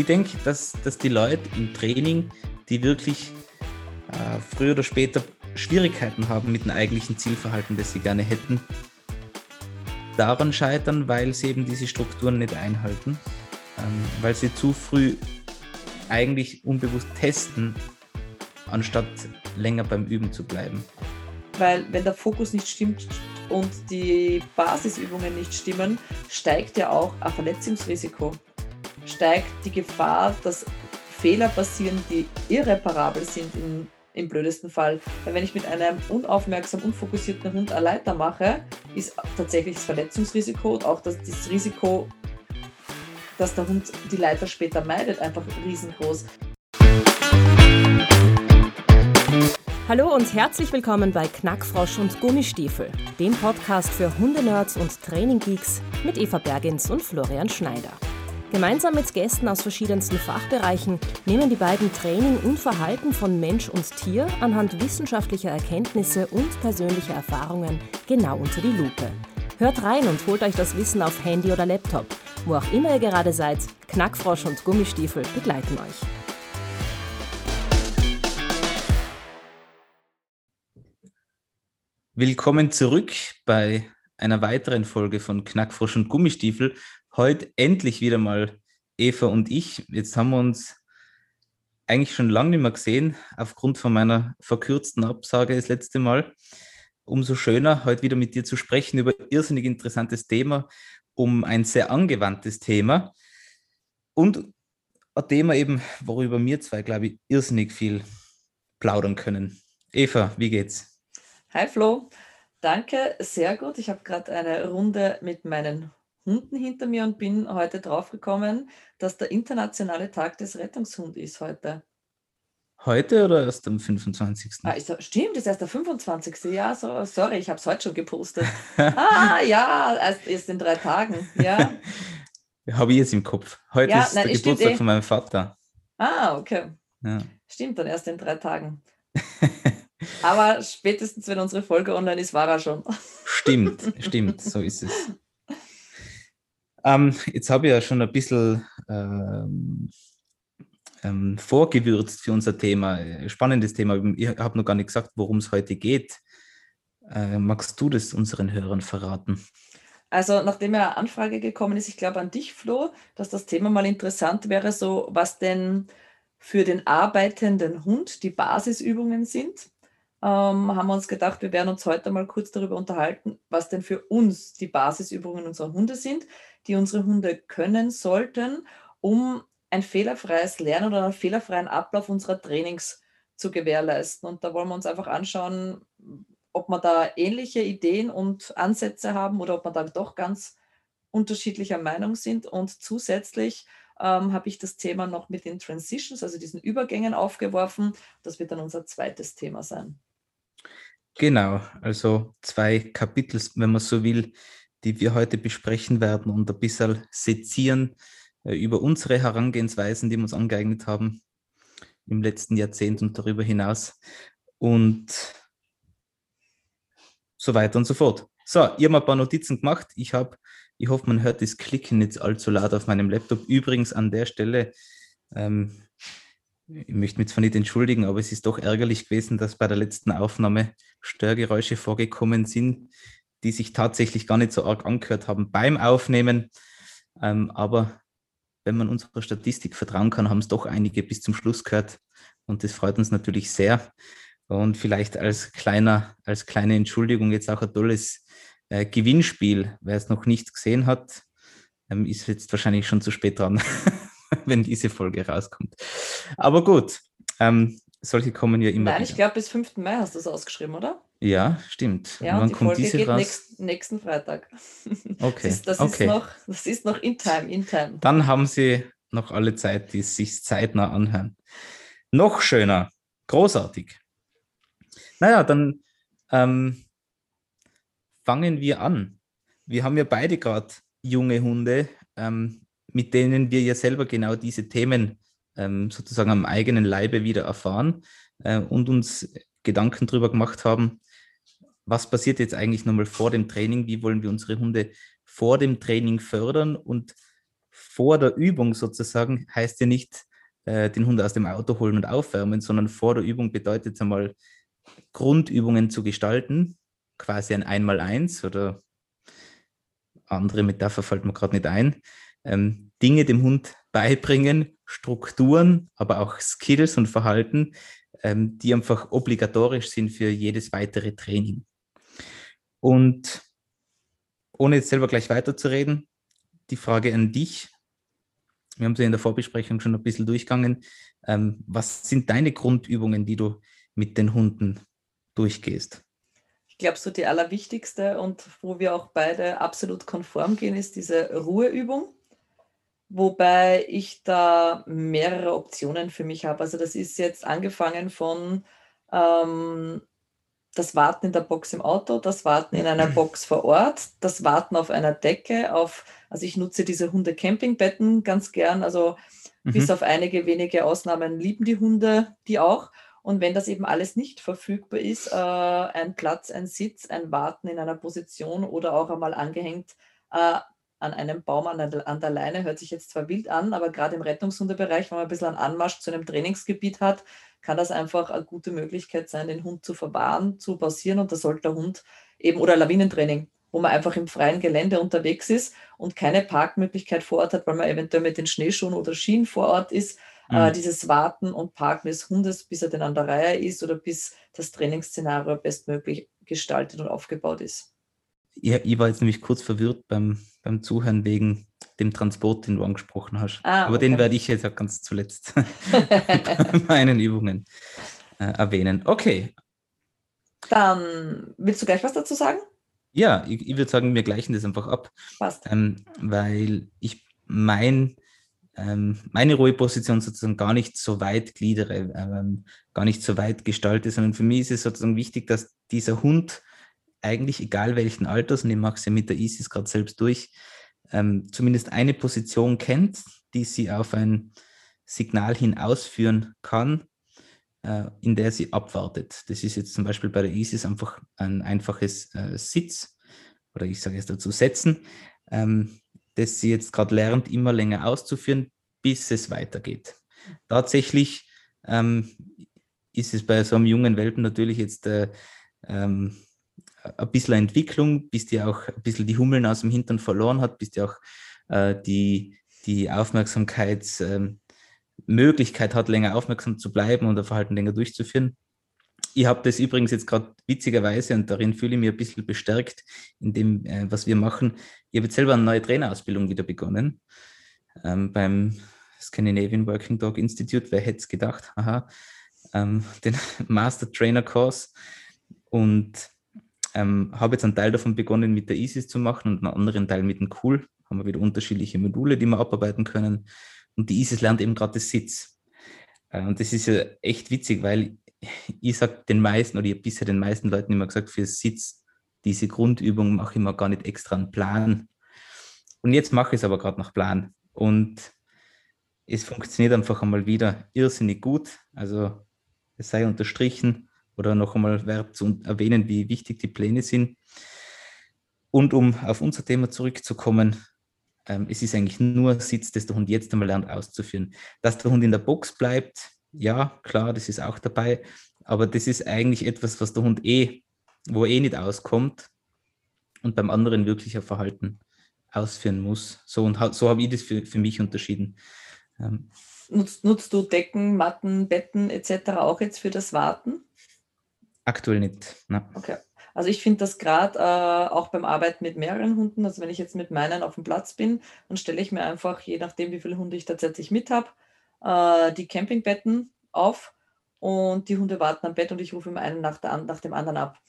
ich denke, dass, dass die Leute im Training, die wirklich äh, früher oder später Schwierigkeiten haben mit dem eigentlichen Zielverhalten, das sie gerne hätten, daran scheitern, weil sie eben diese Strukturen nicht einhalten, ähm, weil sie zu früh eigentlich unbewusst testen, anstatt länger beim Üben zu bleiben. Weil wenn der Fokus nicht stimmt und die Basisübungen nicht stimmen, steigt ja auch ein Verletzungsrisiko steigt die Gefahr, dass Fehler passieren, die irreparabel sind im, im blödesten Fall. Weil wenn ich mit einem unaufmerksam, unfokussierten Hund eine Leiter mache, ist tatsächlich das Verletzungsrisiko und auch das, das Risiko, dass der Hund die Leiter später meidet, einfach riesengroß. Hallo und herzlich willkommen bei Knackfrosch und Gummistiefel, dem Podcast für Hundenerds und Traininggeeks mit Eva Bergins und Florian Schneider. Gemeinsam mit Gästen aus verschiedensten Fachbereichen nehmen die beiden Training und Verhalten von Mensch und Tier anhand wissenschaftlicher Erkenntnisse und persönlicher Erfahrungen genau unter die Lupe. Hört rein und holt euch das Wissen auf Handy oder Laptop. Wo auch immer ihr gerade seid, Knackfrosch und Gummistiefel begleiten euch. Willkommen zurück bei einer weiteren Folge von Knackfrosch und Gummistiefel heute endlich wieder mal Eva und ich. Jetzt haben wir uns eigentlich schon lange nicht mehr gesehen, aufgrund von meiner verkürzten Absage das letzte Mal. Umso schöner, heute wieder mit dir zu sprechen über ein irrsinnig interessantes Thema, um ein sehr angewandtes Thema und ein Thema eben, worüber wir zwei, glaube ich, irrsinnig viel plaudern können. Eva, wie geht's? Hi Flo, danke, sehr gut. Ich habe gerade eine Runde mit meinen Hunden hinter mir und bin heute draufgekommen, dass der internationale Tag des Rettungshunds ist heute. Heute oder erst am 25.? Ah, ist, stimmt, ist erst der 25. Ja, so, sorry, ich habe es heute schon gepostet. ah, ja, erst, erst in drei Tagen. Ja. habe ich jetzt im Kopf. Heute ja, ist nein, der Geburtstag eh. von meinem Vater. Ah, okay. Ja. Stimmt, dann erst in drei Tagen. Aber spätestens, wenn unsere Folge online ist, war er schon. stimmt, stimmt, so ist es. Ähm, jetzt habe ich ja schon ein bisschen ähm, ähm, vorgewürzt für unser Thema. Spannendes Thema. Ich habe noch gar nicht gesagt, worum es heute geht. Äh, magst du das unseren Hörern verraten? Also, nachdem ja eine Anfrage gekommen ist, ich glaube an dich, Flo, dass das Thema mal interessant wäre, so was denn für den arbeitenden Hund die Basisübungen sind ähm, haben wir uns gedacht, wir werden uns heute mal kurz darüber unterhalten, was denn für uns die Basisübungen unserer Hunde sind, die unsere Hunde können sollten, um ein fehlerfreies Lernen oder einen fehlerfreien Ablauf unserer Trainings zu gewährleisten. Und da wollen wir uns einfach anschauen, ob wir da ähnliche Ideen und Ansätze haben oder ob wir da doch ganz unterschiedlicher Meinung sind. Und zusätzlich ähm, habe ich das Thema noch mit den Transitions, also diesen Übergängen aufgeworfen. Das wird dann unser zweites Thema sein. Genau, also zwei Kapitel, wenn man so will, die wir heute besprechen werden und ein bisschen sezieren äh, über unsere Herangehensweisen, die wir uns angeeignet haben im letzten Jahrzehnt und darüber hinaus. Und so weiter und so fort. So, ich habe ein paar Notizen gemacht. Ich habe, ich hoffe, man hört das Klicken nicht allzu laut auf meinem Laptop. Übrigens an der Stelle, ähm, ich möchte mich zwar nicht entschuldigen, aber es ist doch ärgerlich gewesen, dass bei der letzten Aufnahme Störgeräusche vorgekommen sind, die sich tatsächlich gar nicht so arg angehört haben beim Aufnehmen. Ähm, aber wenn man unserer Statistik vertrauen kann, haben es doch einige bis zum Schluss gehört. Und das freut uns natürlich sehr. Und vielleicht als kleiner, als kleine Entschuldigung jetzt auch ein tolles äh, Gewinnspiel. Wer es noch nicht gesehen hat, ähm, ist jetzt wahrscheinlich schon zu spät dran. wenn diese Folge rauskommt. Aber gut, ähm, solche kommen ja immer. Nein, wieder. ich glaube, bis 5. Mai hast du es ausgeschrieben, oder? Ja, stimmt. Ja, und, und die kommt Folge diese geht raus? Nächst, nächsten Freitag. Okay. Das, ist, das okay. Ist noch, das ist noch in time, in time. Dann haben Sie noch alle Zeit, die sich zeitnah anhören. Noch schöner, großartig. Naja, dann ähm, fangen wir an. Wir haben ja beide gerade junge Hunde. Ähm, mit denen wir ja selber genau diese Themen ähm, sozusagen am eigenen Leibe wieder erfahren äh, und uns Gedanken darüber gemacht haben, was passiert jetzt eigentlich nochmal vor dem Training, wie wollen wir unsere Hunde vor dem Training fördern und vor der Übung sozusagen heißt ja nicht, äh, den Hund aus dem Auto holen und aufwärmen, sondern vor der Übung bedeutet es einmal, Grundübungen zu gestalten, quasi ein Einmaleins oder andere Metapher fällt mir gerade nicht ein. Ähm, Dinge dem Hund beibringen, Strukturen, aber auch Skills und Verhalten, ähm, die einfach obligatorisch sind für jedes weitere Training. Und ohne jetzt selber gleich weiterzureden, die Frage an dich. Wir haben sie in der Vorbesprechung schon ein bisschen durchgegangen. Ähm, was sind deine Grundübungen, die du mit den Hunden durchgehst? Ich glaube, so die allerwichtigste und wo wir auch beide absolut konform gehen, ist diese Ruheübung. Wobei ich da mehrere Optionen für mich habe. Also das ist jetzt angefangen von ähm, das Warten in der Box im Auto, das Warten in einer Box vor Ort, das Warten auf einer Decke, auf, also ich nutze diese Hunde-Campingbetten ganz gern, also mhm. bis auf einige wenige Ausnahmen lieben die Hunde die auch. Und wenn das eben alles nicht verfügbar ist, äh, ein Platz, ein Sitz, ein Warten in einer Position oder auch einmal angehängt äh, an einem Baum an der, an der Leine, hört sich jetzt zwar wild an, aber gerade im Rettungshundebereich, wenn man ein bisschen einen Anmarsch zu einem Trainingsgebiet hat, kann das einfach eine gute Möglichkeit sein, den Hund zu verwahren, zu pausieren und da sollte der Hund eben, oder Lawinentraining, wo man einfach im freien Gelände unterwegs ist und keine Parkmöglichkeit vor Ort hat, weil man eventuell mit den Schneeschuhen oder Skien vor Ort ist, äh, mhm. äh, dieses Warten und Parken des Hundes, bis er denn an der Reihe ist oder bis das Trainingsszenario bestmöglich gestaltet und aufgebaut ist. Ja, ich war jetzt nämlich kurz verwirrt beim, beim Zuhören wegen dem Transport, den du angesprochen hast. Ah, Aber okay. den werde ich jetzt auch ganz zuletzt bei meinen Übungen äh, erwähnen. Okay. Dann willst du gleich was dazu sagen? Ja, ich, ich würde sagen, wir gleichen das einfach ab. Passt. Ähm, weil ich mein, ähm, meine Ruheposition sozusagen gar nicht so weit gliedere, ähm, gar nicht so weit gestalte, sondern für mich ist es sozusagen wichtig, dass dieser Hund eigentlich, egal welchen Alters, und ich mache es ja mit der ISIS gerade selbst durch, ähm, zumindest eine Position kennt, die sie auf ein Signal hin ausführen kann, äh, in der sie abwartet. Das ist jetzt zum Beispiel bei der ISIS einfach ein einfaches äh, Sitz oder ich sage jetzt dazu Setzen, ähm, das sie jetzt gerade lernt, immer länger auszuführen, bis es weitergeht. Tatsächlich ähm, ist es bei so einem jungen Welpen natürlich jetzt äh, ähm, ein bisschen Entwicklung, bis die auch ein bisschen die Hummeln aus dem Hintern verloren hat, bis die auch äh, die, die Aufmerksamkeitsmöglichkeit ähm, hat, länger aufmerksam zu bleiben und das Verhalten länger durchzuführen. Ich habe das übrigens jetzt gerade witzigerweise und darin fühle ich mich ein bisschen bestärkt in dem, äh, was wir machen. Ich habe jetzt selber eine neue Trainerausbildung wieder begonnen ähm, beim Scandinavian Working Dog Institute. Wer hätte es gedacht? Aha. Ähm, den Master Trainer Course. Und ähm, habe jetzt einen Teil davon begonnen mit der ISIS zu machen und einen anderen Teil mit dem Cool. Haben wir wieder unterschiedliche Module, die wir abarbeiten können. Und die ISIS lernt eben gerade das Sitz. Äh, und das ist ja echt witzig, weil ich sage den meisten oder ich habe bisher den meisten Leuten immer gesagt, für Sitz, diese Grundübung mache ich mir gar nicht extra einen Plan. Und jetzt mache ich es aber gerade nach Plan. Und es funktioniert einfach einmal wieder irrsinnig gut. Also es sei unterstrichen, oder noch einmal wert zu erwähnen, wie wichtig die Pläne sind. Und um auf unser Thema zurückzukommen, ähm, es ist eigentlich nur Sitz, dass der Hund jetzt einmal lernt auszuführen. Dass der Hund in der Box bleibt, ja, klar, das ist auch dabei, aber das ist eigentlich etwas, was der Hund eh, wo eh nicht auskommt und beim anderen wirklicher Verhalten ausführen muss. So, und so habe ich das für, für mich unterschieden. Ähm, nutzt, nutzt du Decken, Matten, Betten etc. auch jetzt für das Warten? Aktuell nicht. Ne? Okay. Also ich finde das gerade äh, auch beim Arbeiten mit mehreren Hunden, also wenn ich jetzt mit meinen auf dem Platz bin, dann stelle ich mir einfach, je nachdem wie viele Hunde ich tatsächlich mit habe, äh, die Campingbetten auf und die Hunde warten am Bett und ich rufe immer einen nach, der, nach dem anderen ab.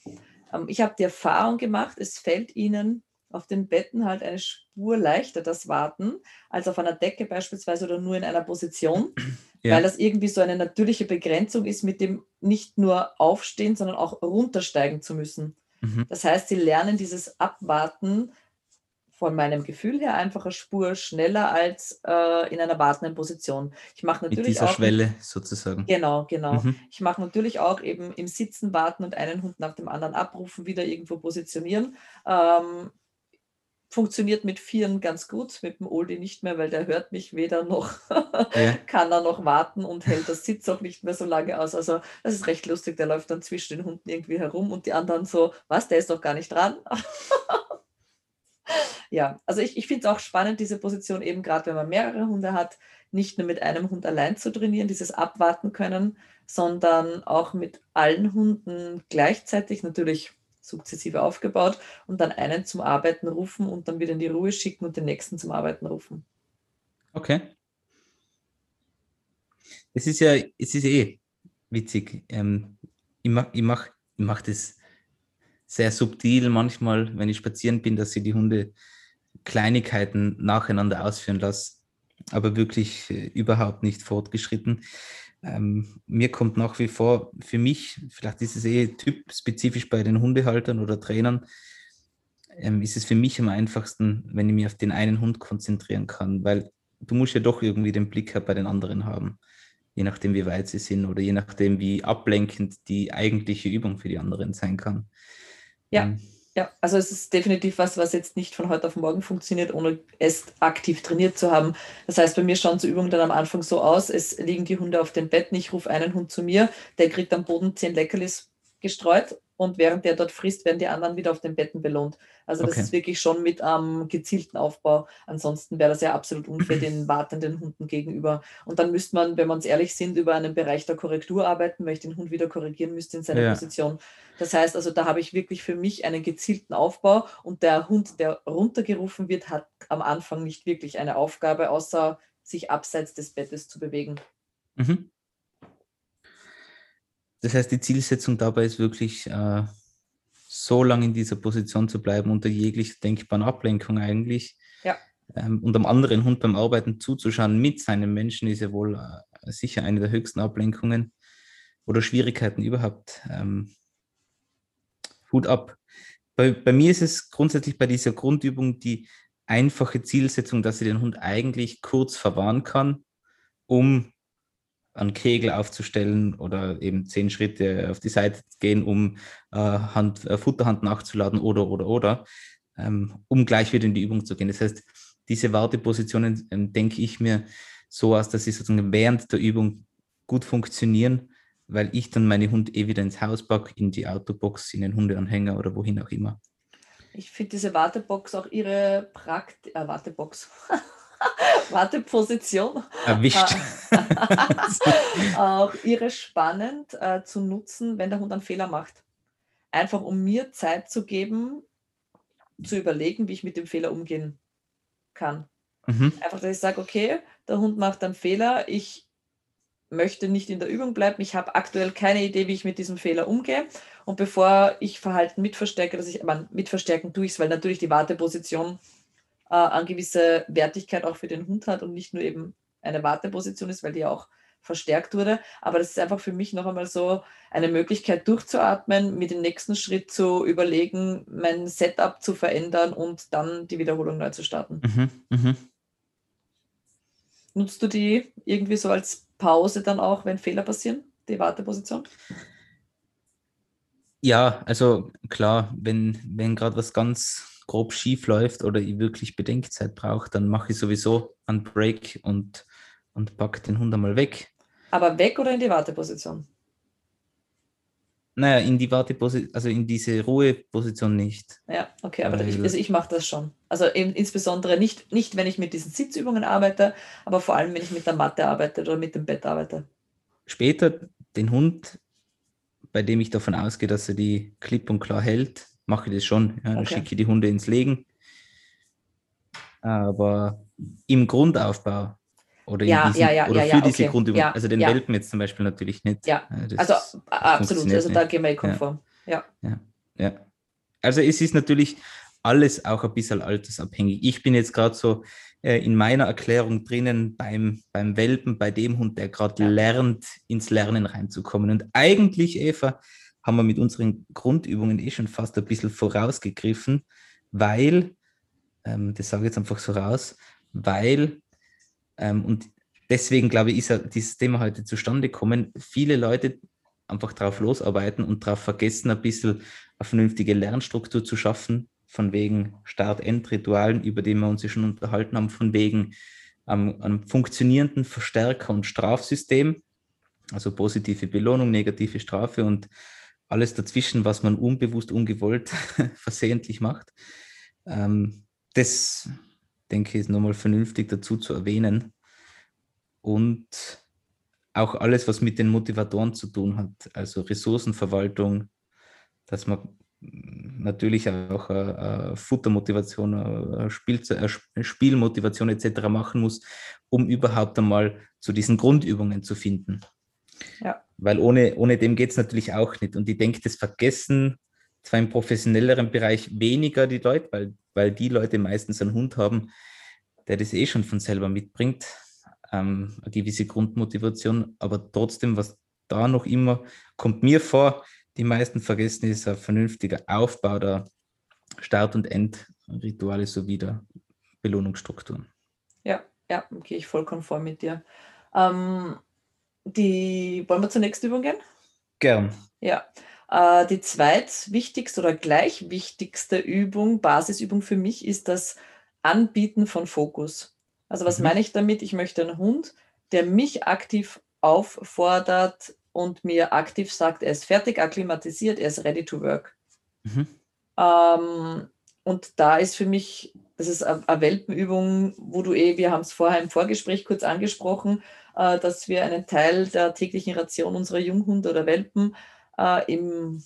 Ähm, ich habe die Erfahrung gemacht, es fällt ihnen auf den Betten halt eine Spur leichter das Warten als auf einer Decke beispielsweise oder nur in einer Position, ja. weil das irgendwie so eine natürliche Begrenzung ist, mit dem nicht nur aufstehen, sondern auch runtersteigen zu müssen. Mhm. Das heißt, sie lernen dieses Abwarten von meinem Gefühl her einfach eine Spur schneller als äh, in einer wartenden Position. Ich mache natürlich Mit dieser auch Schwelle sozusagen. Genau, genau. Mhm. Ich mache natürlich auch eben im Sitzen warten und einen Hund nach dem anderen abrufen, wieder irgendwo positionieren. Ähm, funktioniert mit Vieren ganz gut, mit dem Oldie nicht mehr, weil der hört mich weder noch, ja. kann er noch warten und hält das Sitz auch nicht mehr so lange aus. Also das ist recht lustig, der läuft dann zwischen den Hunden irgendwie herum und die anderen so, was, der ist doch gar nicht dran. ja, also ich, ich finde es auch spannend, diese Position eben gerade, wenn man mehrere Hunde hat, nicht nur mit einem Hund allein zu trainieren, dieses Abwarten können, sondern auch mit allen Hunden gleichzeitig natürlich sukzessive aufgebaut und dann einen zum Arbeiten rufen und dann wieder in die Ruhe schicken und den nächsten zum Arbeiten rufen. Okay. Es ist ja, es ist eh witzig. Ähm, ich mache ich mach, ich mach das sehr subtil manchmal, wenn ich spazieren bin, dass ich die Hunde Kleinigkeiten nacheinander ausführen lasse, aber wirklich äh, überhaupt nicht fortgeschritten. Ähm, mir kommt nach wie vor, für mich, vielleicht ist es eh typspezifisch bei den Hundehaltern oder Trainern, ähm, ist es für mich am einfachsten, wenn ich mich auf den einen Hund konzentrieren kann, weil du musst ja doch irgendwie den Blick bei den anderen haben, je nachdem, wie weit sie sind oder je nachdem, wie ablenkend die eigentliche Übung für die anderen sein kann. Ja. Ähm, ja, also es ist definitiv was, was jetzt nicht von heute auf morgen funktioniert, ohne es aktiv trainiert zu haben. Das heißt, bei mir schauen so Übungen dann am Anfang so aus, es liegen die Hunde auf den Betten, ich rufe einen Hund zu mir, der kriegt am Boden zehn Leckerlis gestreut und während der dort frisst, werden die anderen wieder auf den Betten belohnt. Also das okay. ist wirklich schon mit am ähm, gezielten Aufbau. Ansonsten wäre das ja absolut unfair den wartenden Hunden gegenüber. Und dann müsste man, wenn wir uns ehrlich sind, über einen Bereich der Korrektur arbeiten, weil ich den Hund wieder korrigieren müsste in seiner ja. Position. Das heißt also, da habe ich wirklich für mich einen gezielten Aufbau und der Hund, der runtergerufen wird, hat am Anfang nicht wirklich eine Aufgabe, außer sich abseits des Bettes zu bewegen. Mhm. Das heißt, die Zielsetzung dabei ist wirklich, äh, so lange in dieser Position zu bleiben, unter jeglicher denkbaren Ablenkung eigentlich. Ja. Ähm, und am anderen Hund beim Arbeiten zuzuschauen mit seinem Menschen ist ja wohl äh, sicher eine der höchsten Ablenkungen oder Schwierigkeiten überhaupt. Ähm, Hut ab. Bei, bei mir ist es grundsätzlich bei dieser Grundübung die einfache Zielsetzung, dass ich den Hund eigentlich kurz verwahren kann, um einen Kegel aufzustellen oder eben zehn Schritte auf die Seite gehen, um äh, Hand, äh, Futterhand nachzuladen oder, oder, oder, ähm, um gleich wieder in die Übung zu gehen. Das heißt, diese Wartepositionen ähm, denke ich mir so aus, dass sie sozusagen während der Übung gut funktionieren, weil ich dann meine Hunde eh wieder ins Haus packe, in die Autobox, in den Hundeanhänger oder wohin auch immer. Ich finde diese Wartebox auch ihre Prakt äh, Wartebox. Warteposition. Erwischt. Äh, auch ihre spannend äh, zu nutzen, wenn der Hund einen Fehler macht. Einfach um mir Zeit zu geben, zu überlegen, wie ich mit dem Fehler umgehen kann. Mhm. Einfach, dass ich sage, okay, der Hund macht einen Fehler, ich möchte nicht in der Übung bleiben, ich habe aktuell keine Idee, wie ich mit diesem Fehler umgehe. Und bevor ich Verhalten mitverstärke, dass ich, aber mitverstärken tue ich es, weil natürlich die Warteposition äh, eine gewisse Wertigkeit auch für den Hund hat und nicht nur eben eine Warteposition ist, weil die auch verstärkt wurde. Aber das ist einfach für mich noch einmal so eine Möglichkeit durchzuatmen, mit dem nächsten Schritt zu überlegen, mein Setup zu verändern und dann die Wiederholung neu zu starten. Mhm, mh. Nutzt du die irgendwie so als Pause dann auch, wenn Fehler passieren, die Warteposition? Ja, also klar, wenn, wenn gerade was ganz grob schief läuft oder ich wirklich Bedenkzeit brauche, dann mache ich sowieso einen Break und, und packe den Hund einmal weg. Aber weg oder in die Warteposition? Naja, in die Warteposition, also in diese Ruheposition nicht. Ja, okay, aber ich, also ich mache das schon. Also eben insbesondere nicht, nicht, wenn ich mit diesen Sitzübungen arbeite, aber vor allem, wenn ich mit der Matte arbeite oder mit dem Bett arbeite. Später den Hund, bei dem ich davon ausgehe, dass er die klipp und klar hält, mache ich das schon. Ja, okay. schicke ich die Hunde ins Legen. Aber im Grundaufbau oder, ja, diesen, ja, ja, oder für diese okay. Grundübung, also den Welpen jetzt zum Beispiel natürlich nicht. Ja, das also absolut, also da gehen wir konform. Ja. Ja. ja. Also es ist natürlich alles auch ein bisschen altersabhängig. Ich bin jetzt gerade so äh, in meiner Erklärung drinnen beim, beim Welpen, bei dem Hund, der gerade lernt, ins Lernen reinzukommen. Und eigentlich, Eva, haben wir mit unseren Grundübungen eh schon fast ein bisschen vorausgegriffen, weil, ähm, das sage ich jetzt einfach so raus, weil, ähm, und deswegen glaube ich, ist dieses Thema heute zustande gekommen, viele Leute einfach drauf losarbeiten und darauf vergessen, ein bisschen eine vernünftige Lernstruktur zu schaffen von wegen Start-End-Ritualen, über die wir uns ja schon unterhalten haben, von wegen ähm, einem funktionierenden Verstärker- und Strafsystem, also positive Belohnung, negative Strafe und alles dazwischen, was man unbewusst, ungewollt, versehentlich macht. Ähm, das, denke ich, ist nochmal vernünftig dazu zu erwähnen. Und auch alles, was mit den Motivatoren zu tun hat, also Ressourcenverwaltung, dass man natürlich auch äh, Futtermotivation, äh, Spiel, äh, Spielmotivation etc. machen muss, um überhaupt einmal zu diesen Grundübungen zu finden. Ja. Weil ohne, ohne dem geht es natürlich auch nicht. Und ich denke, das vergessen zwar im professionelleren Bereich weniger die Leute, weil, weil die Leute meistens einen Hund haben, der das eh schon von selber mitbringt, ähm, eine gewisse Grundmotivation, aber trotzdem, was da noch immer, kommt mir vor, die meisten vergessen, ist ein vernünftiger Aufbau der Start- und Endrituale sowie der Belohnungsstrukturen. Ja, ja, gehe ich voll konform mit dir. Ähm, die, wollen wir zur nächsten Übung gehen? Gern. Ja. Äh, die zweitwichtigste oder gleich wichtigste Übung, Basisübung für mich, ist das Anbieten von Fokus. Also was mhm. meine ich damit? Ich möchte einen Hund, der mich aktiv auffordert und mir aktiv sagt, er ist fertig akklimatisiert, er ist ready to work. Mhm. Ähm, und da ist für mich, das ist eine Welpenübung, wo du eh, wir haben es vorher im Vorgespräch kurz angesprochen, dass wir einen Teil der täglichen Ration unserer Junghunde oder Welpen äh, im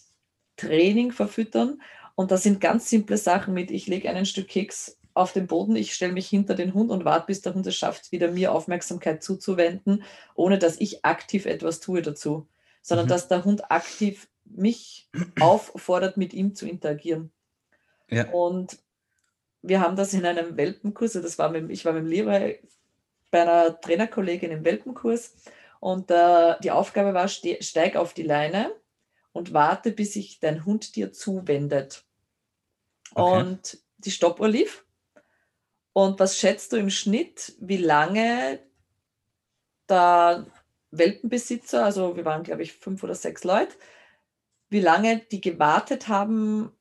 Training verfüttern. Und da sind ganz simple Sachen mit, ich lege ein Stück Keks auf den Boden, ich stelle mich hinter den Hund und warte, bis der Hund es schafft, wieder mir Aufmerksamkeit zuzuwenden, ohne dass ich aktiv etwas tue dazu, sondern mhm. dass der Hund aktiv mich auffordert, mit ihm zu interagieren. Ja. Und wir haben das in einem Welpenkurs, das war mit, ich war mit dem Leroy bei einer Trainerkollegin im Welpenkurs und äh, die Aufgabe war, steig auf die Leine und warte, bis sich dein Hund dir zuwendet. Okay. Und die Stoppuhr lief und was schätzt du im Schnitt, wie lange der Welpenbesitzer, also wir waren, glaube ich, fünf oder sechs Leute, wie lange die gewartet haben,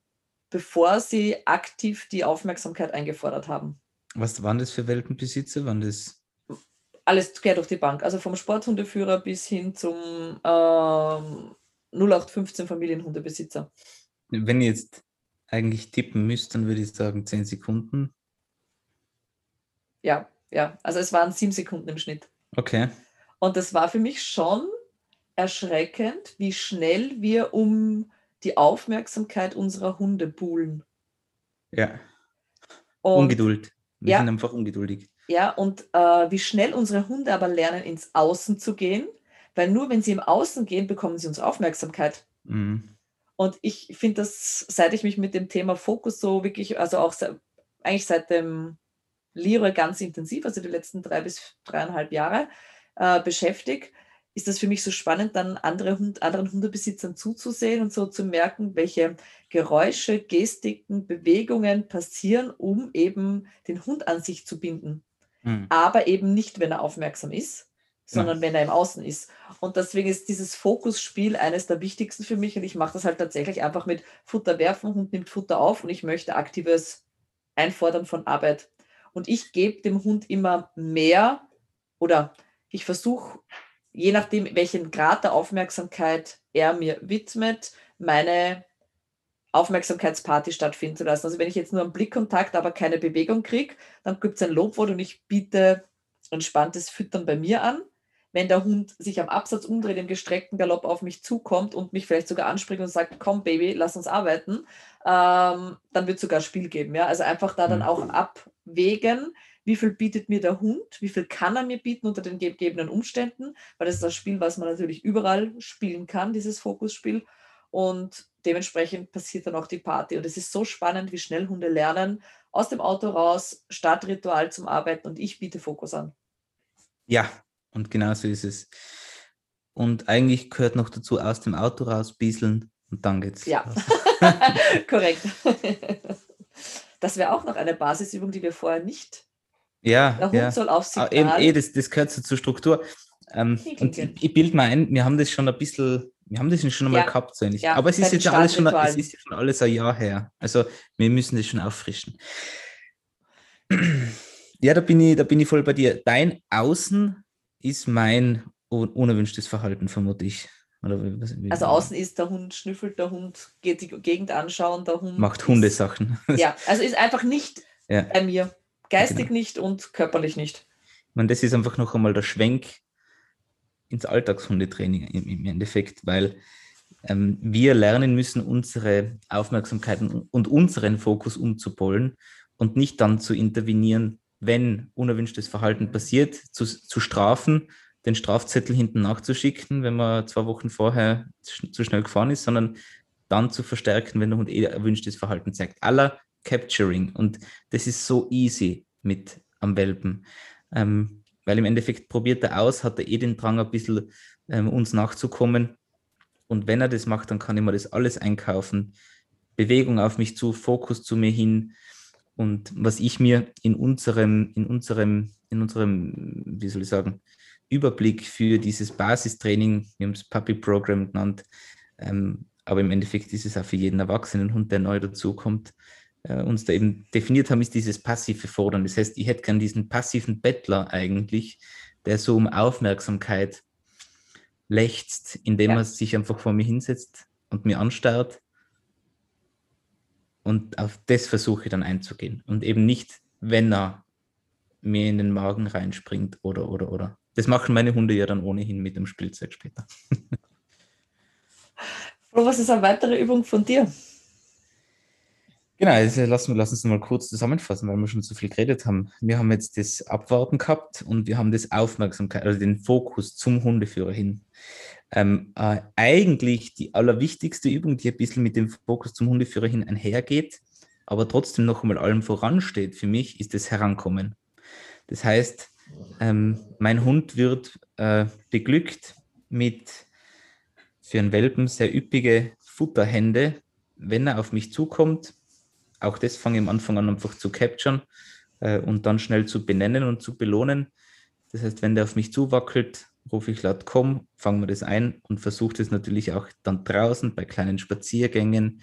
bevor sie aktiv die Aufmerksamkeit eingefordert haben? Was waren das für Welpenbesitzer? Waren das alles quer durch die Bank, also vom Sporthundeführer bis hin zum ähm, 0815 Familienhundebesitzer. Wenn ihr jetzt eigentlich tippen müsst, dann würde ich sagen 10 Sekunden ja, ja. Also es waren sieben Sekunden im Schnitt. Okay. Und das war für mich schon erschreckend, wie schnell wir um die Aufmerksamkeit unserer Hunde buhlen. Ja. Und, Ungeduld. Wir ja, sind einfach ungeduldig. Ja, und äh, wie schnell unsere Hunde aber lernen, ins Außen zu gehen, weil nur wenn sie im Außen gehen, bekommen sie unsere Aufmerksamkeit. Mhm. Und ich finde das, seit ich mich mit dem Thema Fokus so wirklich, also auch eigentlich seit dem Leroy ganz intensiv, also die letzten drei bis dreieinhalb Jahre äh, beschäftigt, ist das für mich so spannend, dann andere Hund, anderen Hundebesitzern zuzusehen und so zu merken, welche Geräusche, Gestiken, Bewegungen passieren, um eben den Hund an sich zu binden. Mhm. Aber eben nicht, wenn er aufmerksam ist, sondern ja. wenn er im Außen ist. Und deswegen ist dieses Fokusspiel eines der wichtigsten für mich und ich mache das halt tatsächlich einfach mit Futter werfen, Hund nimmt Futter auf und ich möchte aktives Einfordern von Arbeit und ich gebe dem Hund immer mehr oder ich versuche, je nachdem, welchen Grad der Aufmerksamkeit er mir widmet, meine Aufmerksamkeitsparty stattfinden zu lassen. Also wenn ich jetzt nur einen Blickkontakt, aber keine Bewegung kriege, dann gibt es ein Lobwort und ich biete entspanntes Füttern bei mir an wenn der Hund sich am Absatz umdreht, im gestreckten Galopp auf mich zukommt und mich vielleicht sogar anspricht und sagt, komm Baby, lass uns arbeiten, ähm, dann wird es sogar Spiel geben. Ja? Also einfach da dann mhm. auch abwägen, wie viel bietet mir der Hund, wie viel kann er mir bieten unter den gegebenen Umständen, weil das ist das Spiel, was man natürlich überall spielen kann, dieses Fokusspiel. Und dementsprechend passiert dann auch die Party. Und es ist so spannend, wie schnell Hunde lernen, aus dem Auto raus, Startritual zum Arbeiten und ich biete Fokus an. Ja, und genauso ist es. Und eigentlich gehört noch dazu, aus dem Auto raus, bieseln und dann geht's. Ja, korrekt. Das wäre auch noch eine Basisübung, die wir vorher nicht. Ja, der Hund ja. soll auf Signal. Eben, eh, das, das gehört so zur Struktur. Ähm, und ich, ich bilde mal ein, wir haben das schon ein bisschen wir haben das schon einmal Ja. gehabt, so ähnlich. Ja, Aber es ist jetzt alles schon, es ist schon alles ein Jahr her. Also wir müssen das schon auffrischen. Ja, da bin ich, da bin ich voll bei dir. Dein Außen ist mein un unerwünschtes Verhalten, vermute ich. Also außen ist der Hund schnüffelt, der Hund geht die Gegend anschauen, der Hund macht ist- Hundesachen. Ja, also ist einfach nicht Ja. bei mir. Geistig Genau. nicht und körperlich nicht. Ich meine, das ist einfach noch einmal der Schwenk ins Alltagshundetraining im, Endeffekt, weil ähm, wir lernen müssen, unsere Aufmerksamkeiten und unseren Fokus umzupolen und nicht dann zu intervenieren, wenn unerwünschtes Verhalten passiert, zu, zu strafen, den Strafzettel hinten nachzuschicken, wenn man zwei Wochen vorher zu schnell gefahren ist, sondern dann zu verstärken, wenn der Hund eh erwünschtes Verhalten zeigt. Aller Capturing. Und das ist so easy mit am Welpen. Ähm, weil im Endeffekt probiert er aus, hat er eh den Drang, ein bisschen ähm, uns nachzukommen. Und wenn er das macht, dann kann ich mir das alles einkaufen. Bewegung auf mich zu, Fokus zu mir hin. Und was ich mir in unserem, in unserem, in unserem, wie soll ich sagen, Überblick für dieses Basistraining, wir haben es Puppy Program genannt, ähm, aber im Endeffekt ist es auch für jeden erwachsenen Hund, der neu dazukommt, äh, uns da eben definiert haben, ist dieses passive Fordern. Das heißt, ich hätte gern diesen passiven Bettler eigentlich, der so um Aufmerksamkeit lechzt, indem Ja. er sich einfach vor mir hinsetzt und mir anstarrt. Und auf das versuche ich dann einzugehen. Und eben nicht, wenn er mir in den Magen reinspringt oder, oder, oder. Das machen meine Hunde ja dann ohnehin mit dem Spielzeug später. Flo, was ist eine weitere Übung von dir? Genau, also lassen wir lass uns mal kurz zusammenfassen, weil wir schon so viel geredet haben. Wir haben jetzt das Abwarten gehabt und wir haben das Aufmerksamkeit, also den Fokus zum Hundeführer hin. Ähm, äh, eigentlich die allerwichtigste Übung, die ein bisschen mit dem Fokus zum Hundeführer hin einhergeht, aber trotzdem noch einmal allem voransteht für mich, ist das Herankommen. Das heißt, ähm, mein Hund wird äh, beglückt mit für einen Welpen sehr üppige Futterhände, wenn er auf mich zukommt. Auch das fange ich am Anfang an einfach zu capturen äh, und dann schnell zu benennen und zu belohnen. Das heißt, wenn der auf mich zuwackelt, rufe ich laut komm, fangen wir das ein und versuche das natürlich auch dann draußen bei kleinen Spaziergängen,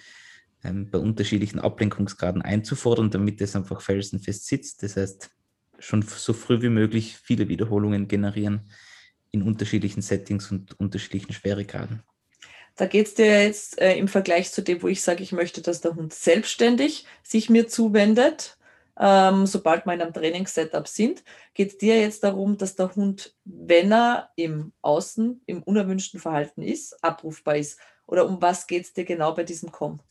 ähm, bei unterschiedlichen Ablenkungsgraden einzufordern, damit das einfach felsenfest sitzt. Das heißt, schon so früh wie möglich viele Wiederholungen generieren in unterschiedlichen Settings und unterschiedlichen Schweregraden. Da geht es dir jetzt äh, im Vergleich zu dem, wo ich sage, ich möchte, dass der Hund selbstständig sich mir zuwendet, ähm, sobald wir in einem Trainingssetup sind, geht es dir jetzt darum, dass der Hund, wenn er im Außen, im unerwünschten Verhalten ist, abrufbar ist? Oder um was geht es dir genau bei diesem Komm?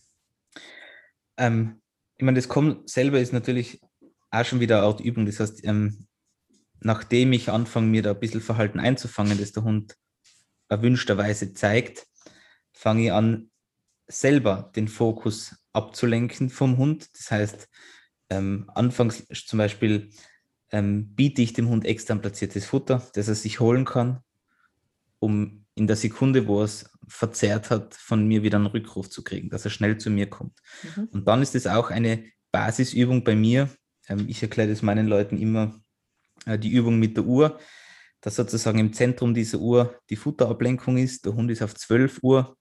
Ähm, ich meine, das Kommen selber ist natürlich auch schon wieder eine Art Übung. Das heißt, ähm, nachdem ich anfange, mir da ein bisschen Verhalten einzufangen, das der Hund erwünschterweise zeigt, fange ich an, selber den Fokus abzulenken vom Hund. Das heißt, ähm, anfangs zum Beispiel ähm, biete ich dem Hund extern platziertes Futter, das er sich holen kann, um in der Sekunde, wo er es verzehrt hat, von mir wieder einen Rückruf zu kriegen, dass er schnell zu mir kommt. Mhm. Und dann ist es auch eine Basisübung bei mir. Ähm, ich erkläre das meinen Leuten immer, äh, die Übung mit der Uhr, dass sozusagen im Zentrum dieser Uhr die Futterablenkung ist. Der Hund ist auf 12 Uhr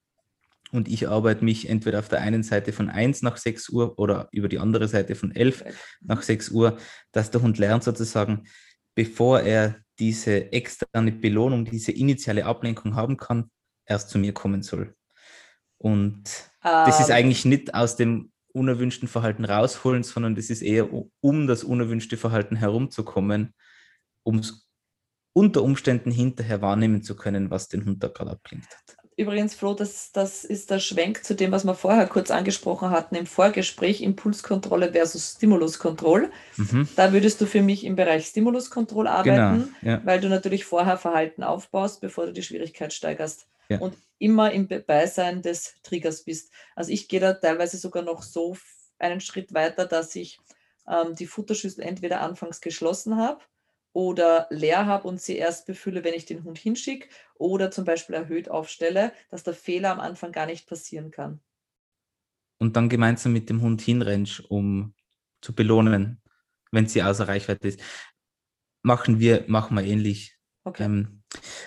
und ich arbeite mich entweder auf der einen Seite von 1 nach 6 Uhr oder über die andere Seite von 11 nach 6 Uhr, dass der Hund lernt sozusagen, bevor er diese externe Belohnung, diese initiale Ablenkung haben kann, erst zu mir kommen soll. Und das ist Ähm, eigentlich nicht aus dem unerwünschten Verhalten rausholen, sondern das ist eher um das unerwünschte Verhalten herumzukommen, um es unter Umständen hinterher wahrnehmen zu können, was den Hund da gerade abklingt hat. Übrigens, Flo, das, das ist der Schwenk zu dem, was wir vorher kurz angesprochen hatten im Vorgespräch, Impulskontrolle versus Stimuluskontrolle. Mhm. Da würdest du für mich im Bereich Stimuluskontrolle arbeiten, Genau, ja. weil du natürlich vorher Verhalten aufbaust, bevor du die Schwierigkeit steigerst. Ja. Und immer im Be- Beisein des Triggers bist. Also ich gehe da teilweise sogar noch so einen Schritt weiter, dass ich ähm, die Futterschüssel entweder anfangs geschlossen habe oder leer habe und sie erst befülle, wenn ich den Hund hinschicke oder zum Beispiel erhöht aufstelle, dass der Fehler am Anfang gar nicht passieren kann. Und dann gemeinsam mit dem Hund hinrennst, um zu belohnen, wenn sie außer Reichweite ist. Machen wir, machen wir ähnlich. Okay. Ähm,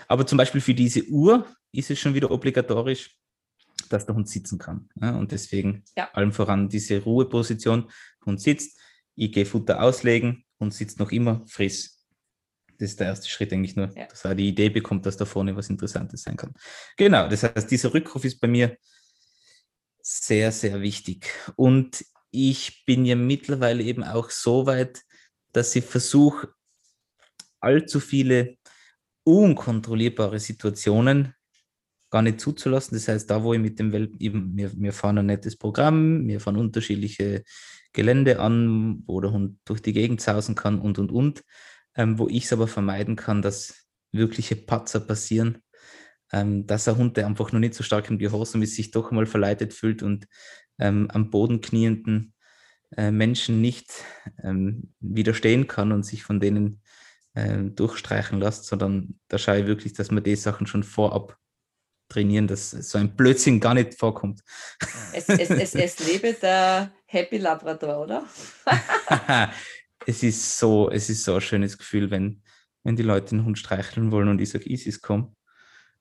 Aber zum Beispiel für diese Uhr ist es schon wieder obligatorisch, dass der Hund sitzen kann. Ja? Und deswegen ja. allem voran diese Ruheposition. Hund sitzt, ich gehe Futter auslegen, Hund sitzt noch immer, friss. Das ist der erste Schritt eigentlich nur, ja. dass er die Idee bekommt, dass da vorne was Interessantes sein kann. Genau, das heißt, dieser Rückruf ist bei mir sehr, sehr wichtig. Und ich bin ja mittlerweile eben auch so weit, dass ich versuche, allzu viele unkontrollierbare Situationen gar nicht zuzulassen. Das heißt, da wo ich mit dem Welt, eben, wir, wir fahren ein nettes Programm, wir fahren unterschiedliche Gelände an, wo der Hund durch die Gegend sausen kann und und und, ähm, wo ich es aber vermeiden kann, dass wirkliche Patzer passieren, ähm, dass ein Hund, der einfach noch nicht so stark im Gehorsam ist, sich doch mal verleitet fühlt und ähm, am Boden knienden äh, Menschen nicht ähm, widerstehen kann und sich von denen äh, durchstreichen lässt, sondern da schaue ich wirklich, dass man die Sachen schon vorab trainieren, dass so ein Blödsinn gar nicht vorkommt. Es, es, es, es lebe der Happy Labrador, oder? es ist so, es ist so ein schönes Gefühl, wenn, wenn die Leute den Hund streicheln wollen und ich sage, Isis, komm.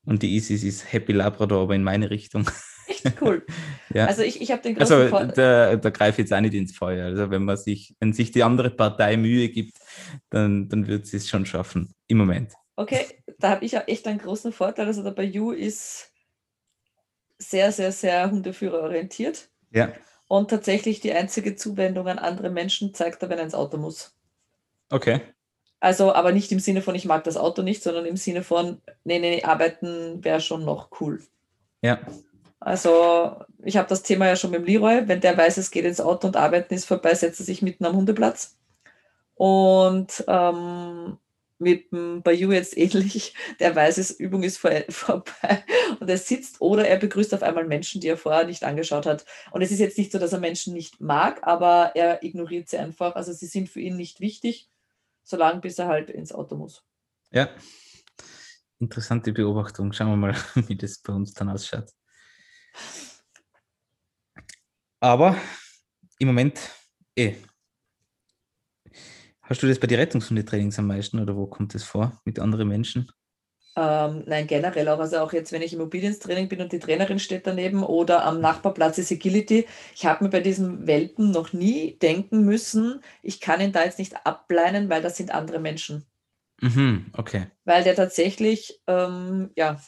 Und die Isis ist Happy Labrador, aber in meine Richtung. Echt cool. ja. Also ich, ich habe den großen Also da, da greife ich jetzt auch nicht ins Feuer. Also wenn man sich, wenn sich die andere Partei Mühe gibt, dann, dann wird sie es schon schaffen. Im Moment. Okay, da habe ich ja echt einen großen Vorteil. Also der Bayou ist sehr, sehr, sehr Hundeführer orientiert. Ja. Und tatsächlich die einzige Zuwendung an andere Menschen zeigt er, wenn er ins Auto muss. Okay. Also, aber nicht im Sinne von, ich mag das Auto nicht, sondern im Sinne von, nee, nee, nee arbeiten wäre schon noch cool. Ja. Also, ich habe das Thema ja schon mit dem Leroy. Wenn der weiß, es geht ins Auto und arbeiten ist vorbei, setzt er sich mitten am Hundeplatz. Und ähm, mit dem Bayou jetzt ähnlich. Der weiß es, Übung ist vor, vorbei und er sitzt oder er begrüßt auf einmal Menschen, die er vorher nicht angeschaut hat. Und es ist jetzt nicht so, dass er Menschen nicht mag, aber er ignoriert sie einfach. Also sie sind für ihn nicht wichtig, solange bis er halt ins Auto muss. Ja, interessante Beobachtung. Schauen wir mal, wie das bei uns dann ausschaut. Aber im Moment eh Hast du das bei den Rettungshundetrainings am meisten oder wo kommt das vor mit anderen Menschen? Ähm, nein, generell auch. Also auch jetzt, wenn ich im Immobilientraining bin und die Trainerin steht daneben oder am Nachbarplatz ist Agility. Ich habe mir bei diesem Welpen noch nie denken müssen, ich kann ihn da jetzt nicht ableinen, weil das sind andere Menschen. Mhm, okay. Weil der tatsächlich, ähm, ja,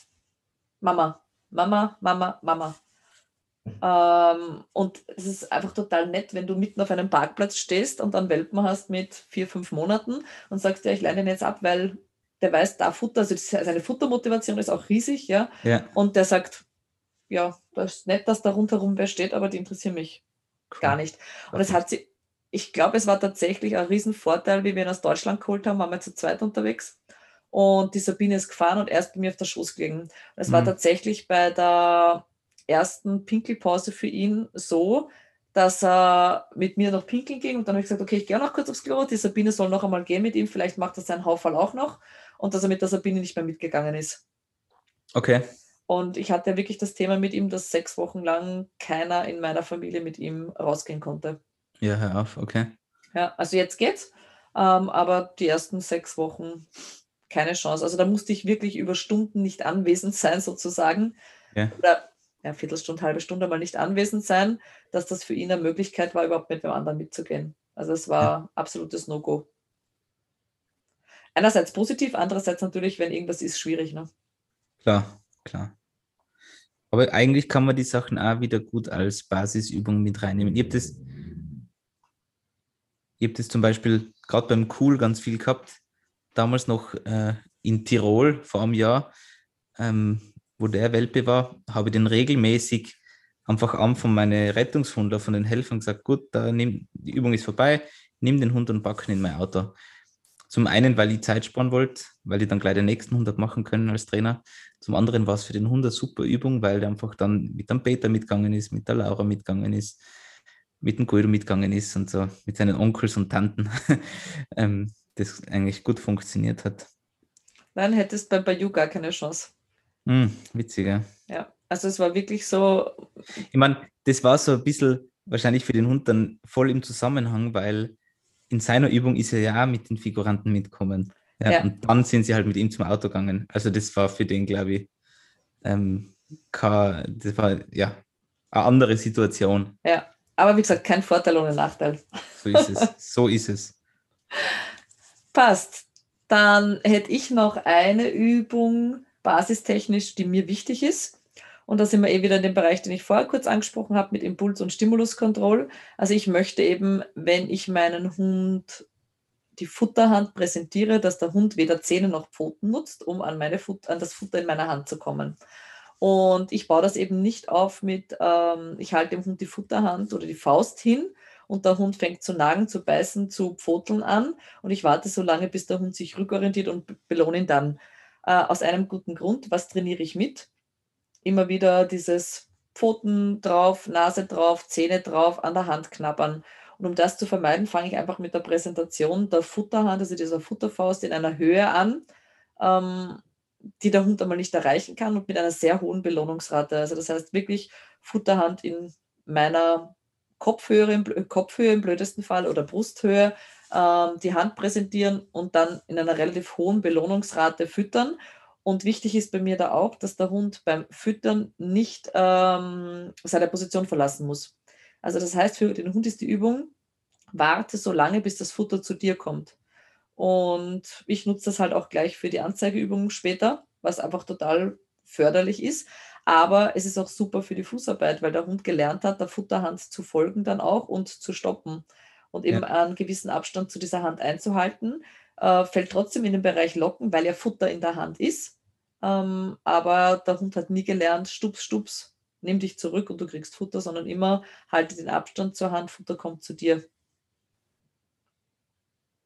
Mama, Mama, Mama, Mama. Ähm, und es ist einfach total nett, wenn du mitten auf einem Parkplatz stehst und dann Welpen hast mit vier, fünf Monaten und sagst, ja, ich leine ihn jetzt ab, weil der weiß, da Futter, also seine Futtermotivation ist auch riesig, ja. ja. Und der sagt, ja, das ist nett, dass da rundherum wer steht, aber die interessieren mich cool. gar nicht. Und es hat sie, ich glaube, es war tatsächlich ein Riesenvorteil, wie wir ihn aus Deutschland geholt haben, waren wir zu zweit unterwegs. Und die Sabine ist gefahren und erst bei mir auf der Schoß gelegen. Es mhm. war tatsächlich bei der ersten Pinkelpause für ihn so, dass er mit mir noch pinkeln ging und dann habe ich gesagt, okay, ich gehe noch kurz aufs Klo, die Sabine soll noch einmal gehen mit ihm, vielleicht macht das seinen Haufall auch noch und dass er mit der Sabine nicht mehr mitgegangen ist. Okay. Und ich hatte wirklich das Thema mit ihm, dass sechs Wochen lang keiner in meiner Familie mit ihm rausgehen konnte. Ja, hör auf, okay. Ja, also jetzt geht's, ähm, aber die ersten sechs Wochen keine Chance. Also da musste ich wirklich über Stunden nicht anwesend sein, sozusagen. Ja. Oder ja, Viertelstunde, halbe Stunde mal nicht anwesend sein, dass das für ihn eine Möglichkeit war, überhaupt mit dem anderen mitzugehen. Also es war ja. absolutes No-Go. Einerseits positiv, andererseits natürlich, wenn irgendwas ist, schwierig. Ne? Klar, klar. Aber eigentlich kann man die Sachen auch wieder gut als Basisübung mit reinnehmen. Ihr habt das, ihr habt das zum Beispiel gerade beim Cool ganz viel gehabt, damals noch äh, in Tirol vor einem Jahr. Ähm, wo der Welpe war, habe ich den regelmäßig einfach an von meinen Rettungshunde, von den Helfern gesagt, gut, da nimm, die Übung ist vorbei, nimm den Hund und pack ihn in mein Auto. Zum einen, weil ich Zeit sparen wollte, weil ich dann gleich den nächsten 100 machen können als Trainer. Zum anderen war es für den Hund eine super Übung, weil der einfach dann mit dem Peter mitgegangen ist, mit der Laura mitgegangen ist, mit dem Guido mitgegangen ist und so, mit seinen Onkels und Tanten, ähm, das eigentlich gut funktioniert hat. Nein, hättest bei Bayou gar keine Chance. Hm, witziger. Ja, also es war wirklich so. Ich meine, das war so ein bisschen wahrscheinlich für den Hund dann voll im Zusammenhang, weil in seiner Übung ist er ja auch mit den Figuranten mitkommen. Ja, ja. Und dann sind sie halt mit ihm zum Auto gegangen. Also das war für den, glaube ich, ähm, kein, das war ja eine andere Situation. Ja, aber wie gesagt, kein Vorteil ohne Nachteil. So ist es. So ist es. Passt. Dann hätte ich noch eine Übung basistechnisch, die mir wichtig ist. Und da sind wir eh wieder in dem Bereich, den ich vorher kurz angesprochen habe, mit Impuls- und Stimuluskontroll. Also ich möchte eben, wenn ich meinen Hund die Futterhand präsentiere, dass der Hund weder Zähne noch Pfoten nutzt, um an, meine Fut an das Futter in meiner Hand zu kommen. Und ich baue das eben nicht auf mit, ähm, ich halte dem Hund die Futterhand oder die Faust hin und der Hund fängt zu nagen, zu beißen, zu pfoteln an und ich warte so lange, bis der Hund sich rückorientiert und belohne ihn dann. Äh, aus einem guten Grund, was trainiere ich mit? Immer wieder dieses Pfoten drauf, Nase drauf, Zähne drauf, an der Hand knabbern. Und um das zu vermeiden, fange ich einfach mit der Präsentation der Futterhand, also dieser Futterfaust in einer Höhe an, ähm, die der Hund einmal nicht erreichen kann und mit einer sehr hohen Belohnungsrate. Also das heißt wirklich Futterhand in meiner Kopfhöhe, Kopfhöhe im blödesten Fall oder Brusthöhe, ähm, die Hand präsentieren und dann in einer relativ hohen Belohnungsrate füttern. Und wichtig ist bei mir da auch, dass der Hund beim Füttern nicht ähm, seine Position verlassen muss. Also das heißt, für den Hund ist die Übung, warte so lange, bis das Futter zu dir kommt. Und ich nutze das halt auch gleich für die Anzeigeübungen später, was einfach total förderlich ist. Aber es ist auch super für die Fußarbeit, weil der Hund gelernt hat, der Futterhand zu folgen dann auch und zu stoppen und eben ja. einen gewissen Abstand zu dieser Hand einzuhalten. Äh, fällt trotzdem in den Bereich Locken, weil ja Futter in der Hand ist. Ähm, aber der Hund hat nie gelernt, stups, stups, nimm dich zurück und du kriegst Futter, sondern immer halte den Abstand zur Hand, Futter kommt zu dir.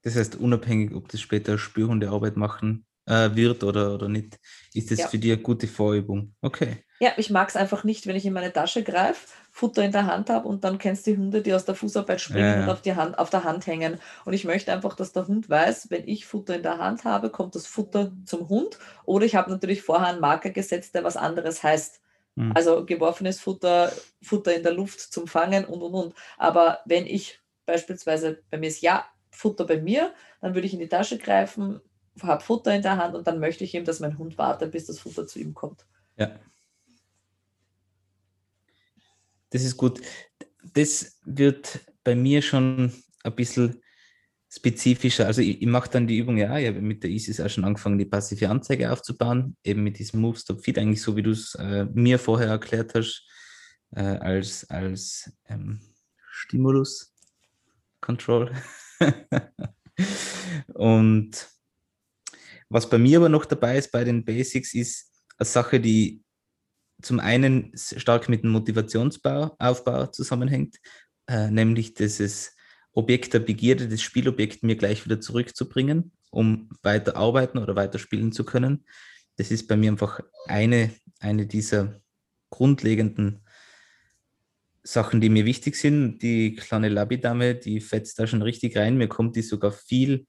Das heißt, unabhängig, ob das später Spürhundearbeit machen äh, wird oder, oder nicht, ist das ja. für dich eine gute Vorübung. Okay. Ja, ich mag es einfach nicht, wenn ich in meine Tasche greife, Futter in der Hand habe und dann kennst du die Hunde, die aus der Fußarbeit springen ja, ja. und auf, die Hand, auf der Hand hängen. Und ich möchte einfach, dass der Hund weiß, wenn ich Futter in der Hand habe, kommt das Futter zum Hund. Oder ich habe natürlich vorher einen Marker gesetzt, der was anderes heißt. Mhm. Also geworfenes Futter, Futter in der Luft zum Fangen und und und. Aber wenn ich beispielsweise, bei mir ist ja Futter bei mir, dann würde ich in die Tasche greifen, habe Futter in der Hand und dann möchte ich eben, dass mein Hund wartet, bis das Futter zu ihm kommt. Ja. Das ist gut. Das wird bei mir schon ein bisschen spezifischer. Also ich, ich mache dann die Übung, ja, ich habe mit der ISIS auch schon angefangen, die passive Anzeige aufzubauen, eben mit diesem Move Stop Feed, eigentlich so wie du es äh, mir vorher erklärt hast, äh, als, als ähm, Stimulus Control. Und was bei mir aber noch dabei ist bei den Basics, ist eine Sache, die zum einen stark mit dem Motivationsaufbau zusammenhängt, äh, nämlich dieses Objekt der Begierde, das Spielobjekt mir gleich wieder zurückzubringen, um weiter arbeiten oder weiter spielen zu können. Das ist bei mir einfach eine, eine dieser grundlegenden Sachen, die mir wichtig sind. Die kleine Labidame, die fetzt da schon richtig rein. Mir kommt die sogar viel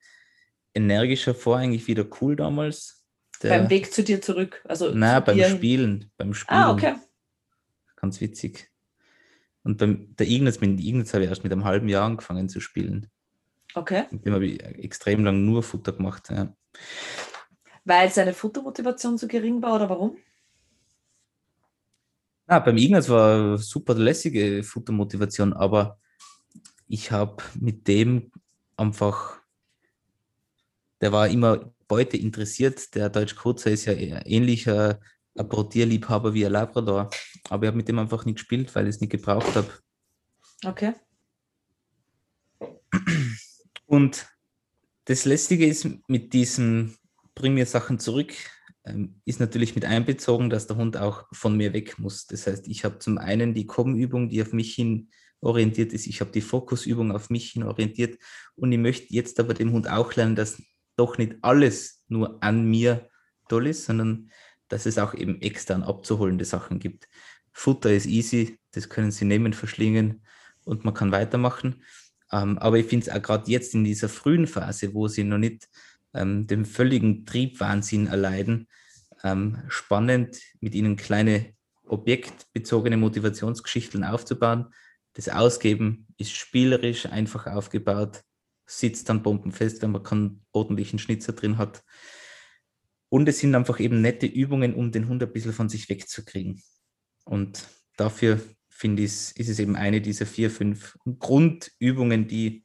energischer vor, eigentlich wieder cool damals. Der, beim Weg zu dir zurück. Also nein, beim dir. Spielen. Beim Spielen. Ah, okay. Ganz witzig. Und beim der Ignaz, mit Ignaz habe ich erst mit einem halben Jahr angefangen zu spielen. Okay. Mit dem habe ich extrem lang nur Futter gemacht. Ja. Weil seine Futtermotivation so gering war oder warum? Na, beim Ignaz war super lässige Futtermotivation, aber ich habe mit dem einfach, der war immer Beute interessiert. Der Deutsch Kurzer ist ja ähnlicher Apportierliebhaber wie ein Labrador. Aber ich habe mit dem einfach nicht gespielt, weil ich es nicht gebraucht habe. Okay. Und das Lästige ist mit diesem Bring mir Sachen zurück, ähm, ist natürlich mit einbezogen, dass der Hund auch von mir weg muss. Das heißt, ich habe zum einen die Komm-Übung, die auf mich hin orientiert ist. Ich habe die Fokusübung auf mich hin orientiert. Und ich möchte jetzt aber dem Hund auch lernen, dass doch nicht alles nur an mir toll ist, sondern dass es auch eben extern abzuholende Sachen gibt. Futter ist easy, das können Sie nehmen, verschlingen und man kann weitermachen. Ähm, aber ich finde es auch gerade jetzt in dieser frühen Phase, wo Sie noch nicht ähm, den völligen Triebwahnsinn erleiden, ähm, spannend, mit Ihnen kleine objektbezogene Motivationsgeschichten aufzubauen. Das Ausgeben ist spielerisch einfach aufgebaut. Sitzt dann bombenfest, wenn man keinen ordentlichen Schnitzer drin hat. Und es sind einfach eben nette Übungen, um den Hund ein bisschen von sich wegzukriegen. Und dafür finde ich, ist es eben eine dieser vier, fünf Grundübungen, die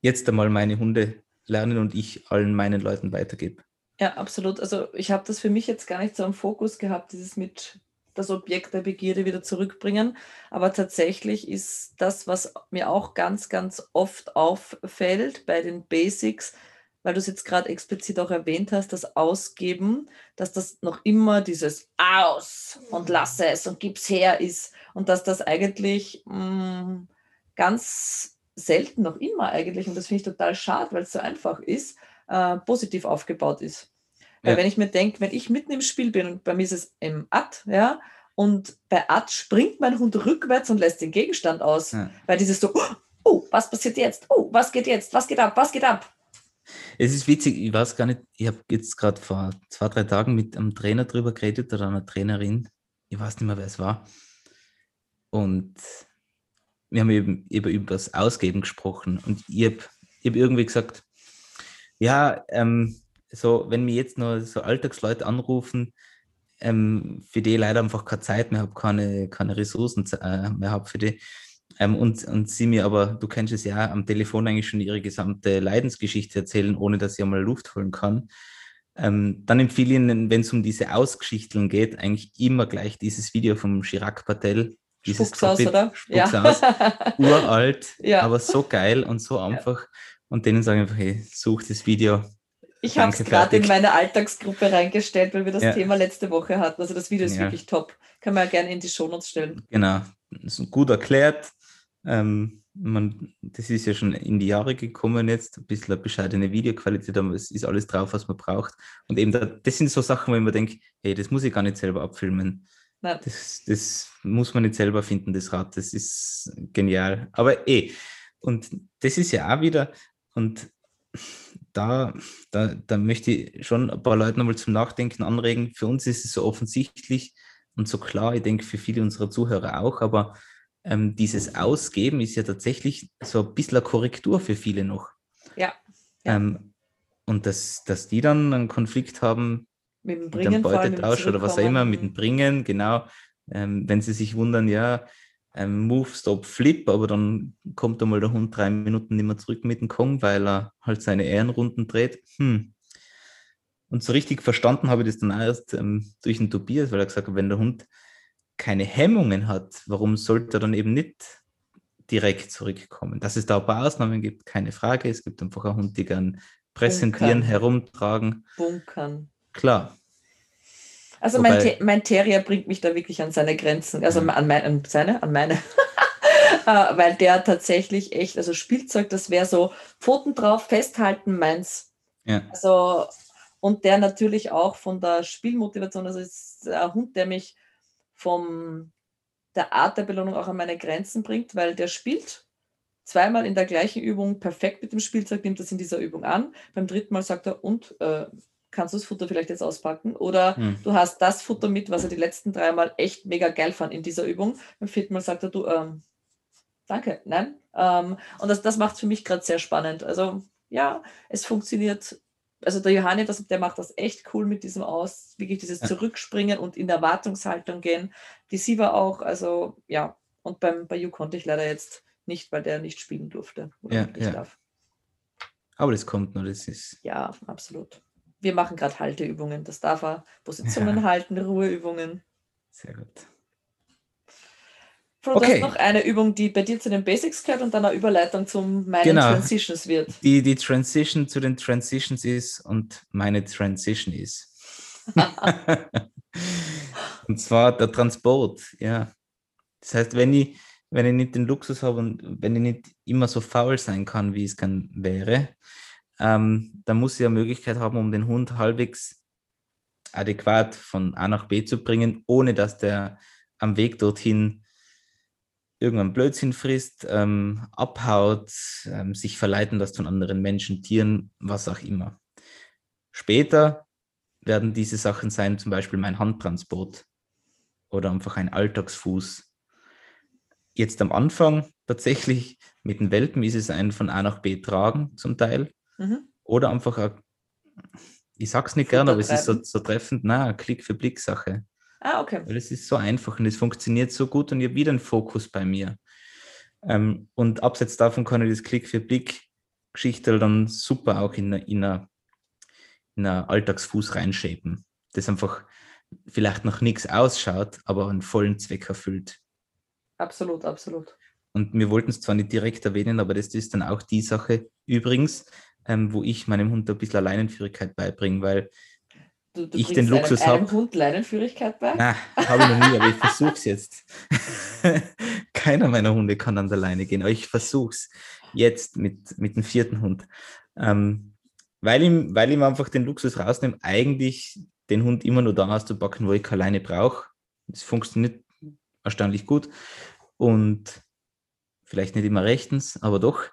jetzt einmal meine Hunde lernen und ich allen meinen Leuten weitergebe. Ja, absolut. Also ich habe das für mich jetzt gar nicht so im Fokus gehabt, dieses mit das Objekt der Begierde wieder zurückbringen. Aber tatsächlich ist das, was mir auch ganz, ganz oft auffällt bei den Basics, weil du es jetzt gerade explizit auch erwähnt hast, das Ausgeben, dass das noch immer dieses Aus und lasse es und gib's her ist und dass das eigentlich mh, mm, ganz selten noch immer eigentlich, und das finde ich total schade, weil es so einfach ist, äh, positiv aufgebaut ist. Weil ja. wenn ich mir denke, wenn ich mitten im Spiel bin und bei mir ist es im Ad, ja, und bei Ad springt mein Hund rückwärts und lässt den Gegenstand aus, ja. weil dieses so, oh, was passiert jetzt? Oh, was geht jetzt? Was geht ab? Was geht ab? Es ist witzig, ich weiß gar nicht, ich habe jetzt gerade vor zwei, drei Tagen mit einem Trainer drüber geredet oder einer Trainerin, ich weiß nicht mehr, wer es war. Und wir haben eben, eben über das Ausgeben gesprochen und ich habe hab irgendwie gesagt, ja, ähm, so, wenn mir jetzt nur so Alltagsleute anrufen, ähm, für die leider einfach keine Zeit mehr habe, keine, keine Ressourcen äh, mehr habe für die. Ähm, und, und sie mir aber, du kennst es ja, am Telefon eigentlich schon ihre gesamte Leidensgeschichte erzählen, ohne dass sie einmal Luft holen kann. Ähm, dann empfehle ich Ihnen, wenn es um diese Ausgeschichteln geht, eigentlich immer gleich dieses Video vom Chirac Patel. Dieses Spucksaus, oder? Spucksaus, ja. uralt, ja. aber so geil und so einfach. Ja. Und denen sagen einfach, hey, such das Video, ich habe es gerade in meine Alltagsgruppe reingestellt, weil wir das ja. Thema letzte Woche hatten. Also das Video ist ja. wirklich top. Kann man ja gerne in die Shownotes stellen. Genau, das ist gut erklärt. Ähm, man, das ist ja schon in die Jahre gekommen jetzt, ein bisschen eine bescheidene Videoqualität, aber es ist alles drauf, was man braucht. Und eben, da, das sind so Sachen, wo ich mir denke, hey, das muss ich gar nicht selber abfilmen. Das, das muss man nicht selber finden, das Rad. Das ist genial. Aber eh, und das ist ja auch wieder, und da, da, da möchte ich schon ein paar Leute nochmal zum Nachdenken anregen. Für uns ist es so offensichtlich und so klar, ich denke für viele unserer Zuhörer auch, aber ähm, dieses Ausgeben ist ja tatsächlich so ein bisschen eine Korrektur für viele noch. Ja. ja. Ähm, und dass, dass die dann einen Konflikt haben mit dem Bringen, mit dem Beutetausch oder was auch immer, mit dem Bringen, genau. Ähm, wenn sie sich wundern, ja, ähm, Move, Stop, Flip, aber dann kommt einmal der Hund drei Minuten nicht mehr zurück mit dem Kong, weil er halt seine Ehrenrunden dreht. Hm. Und so richtig verstanden habe ich das dann erst ähm, durch den Tobias, weil er gesagt hat, wenn der Hund keine Hemmungen hat, warum sollte er dann eben nicht direkt zurückkommen? Dass es da ein paar Ausnahmen gibt, keine Frage. Es gibt einfach einen Hund, die gern präsentieren, Bunkern. herumtragen. Bunkern. Klar, also mein, Te mein, Terrier bringt mich da wirklich an seine Grenzen, also mhm. an, mein, an seine, an meine. Äh, weil der tatsächlich echt, also Spielzeug, das wäre so Pfoten drauf, festhalten, meins. Ja. Also, und der natürlich auch von der Spielmotivation, also ist ein Hund, der mich vom der Art der Belohnung auch an meine Grenzen bringt, weil der spielt zweimal in der gleichen Übung perfekt mit dem Spielzeug, nimmt das in dieser Übung an. Beim dritten Mal sagt er, und äh, kannst du das Futter vielleicht jetzt auspacken? Oder hm. du hast das Futter mit, was er die letzten dreimal echt mega geil fand in dieser Übung. Beim vierten Mal sagt er, du, ähm, danke, nein. Ähm, und das, das macht es für mich gerade sehr spannend. Also ja, es funktioniert. Also der Johanni, das, der macht das echt cool mit diesem Aus, wirklich dieses ja. Zurückspringen und in der Erwartungshaltung gehen. Die Siva auch, also ja. Und beim, bei You konnte ich leider jetzt nicht, weil der nicht spielen durfte. ja, ja. Darf. Aber das kommt noch, das ist. Ja, absolut wir machen gerade Halteübungen. Das darf er. Positionen ja. halten, Ruheübungen. Sehr gut. Flo, okay. noch eine Übung, die bei dir zu den Basics gehört und dann eine Überleitung zu meinen genau. Transitions wird. Die, die Transition zu den Transitions ist und meine Transition ist. und zwar der Transport, ja. Das heißt, wenn ich, wenn ich nicht den Luxus habe und wenn ich nicht immer so faul sein kann, wie es kann wäre, ähm, dann muss sie eine Möglichkeit haben, um den Hund halbwegs adäquat von A nach B zu bringen, ohne dass der am Weg dorthin irgendeinen Blödsinn frisst, ähm, abhaut, ähm, sich verleiten lässt von anderen Menschen, Tieren, was auch immer. Später werden diese Sachen sein, zum Beispiel mein Handtransport oder einfach ein Alltagsfuß. jetzt am Anfang tatsächlich mit den Welpen ist es ein von A nach B tragen zum Teil. Mhm. Oder einfach, ein, ich sag's nicht gerne, aber es ist so, so treffend, na, Klick für Blick Sache. Ah, okay. Weil es ist so einfach und es funktioniert so gut und ich habe wieder einen Fokus bei mir. Ähm, und abseits davon kann ich das Klick für Blick Geschichte dann super auch in, in, eine, in eine Alltagsfuß reinschapen. Das einfach vielleicht noch nichts ausschaut, aber einen vollen Zweck erfüllt. Absolut, absolut. Und wir wollten es zwar nicht direkt erwähnen, aber das ist dann auch die Sache übrigens, ähm, wo ich meinem Hund ein bisschen Leinenführigkeit beibringe, weil du, du ich den Luxus habe. Hund Leinenführigkeit bei? Nein, habe ich noch nie, aber ich versuche es jetzt. Keiner meiner Hunde kann an der Leine gehen, aber ich versuche es jetzt mit, mit dem vierten Hund. Ähm, weil, ihm, weil ihm einfach den Luxus rausnehme, eigentlich den Hund immer nur da auszupacken, wo ich keine Leine brauche. Das funktioniert erstaunlich gut und vielleicht nicht immer rechtens, aber doch.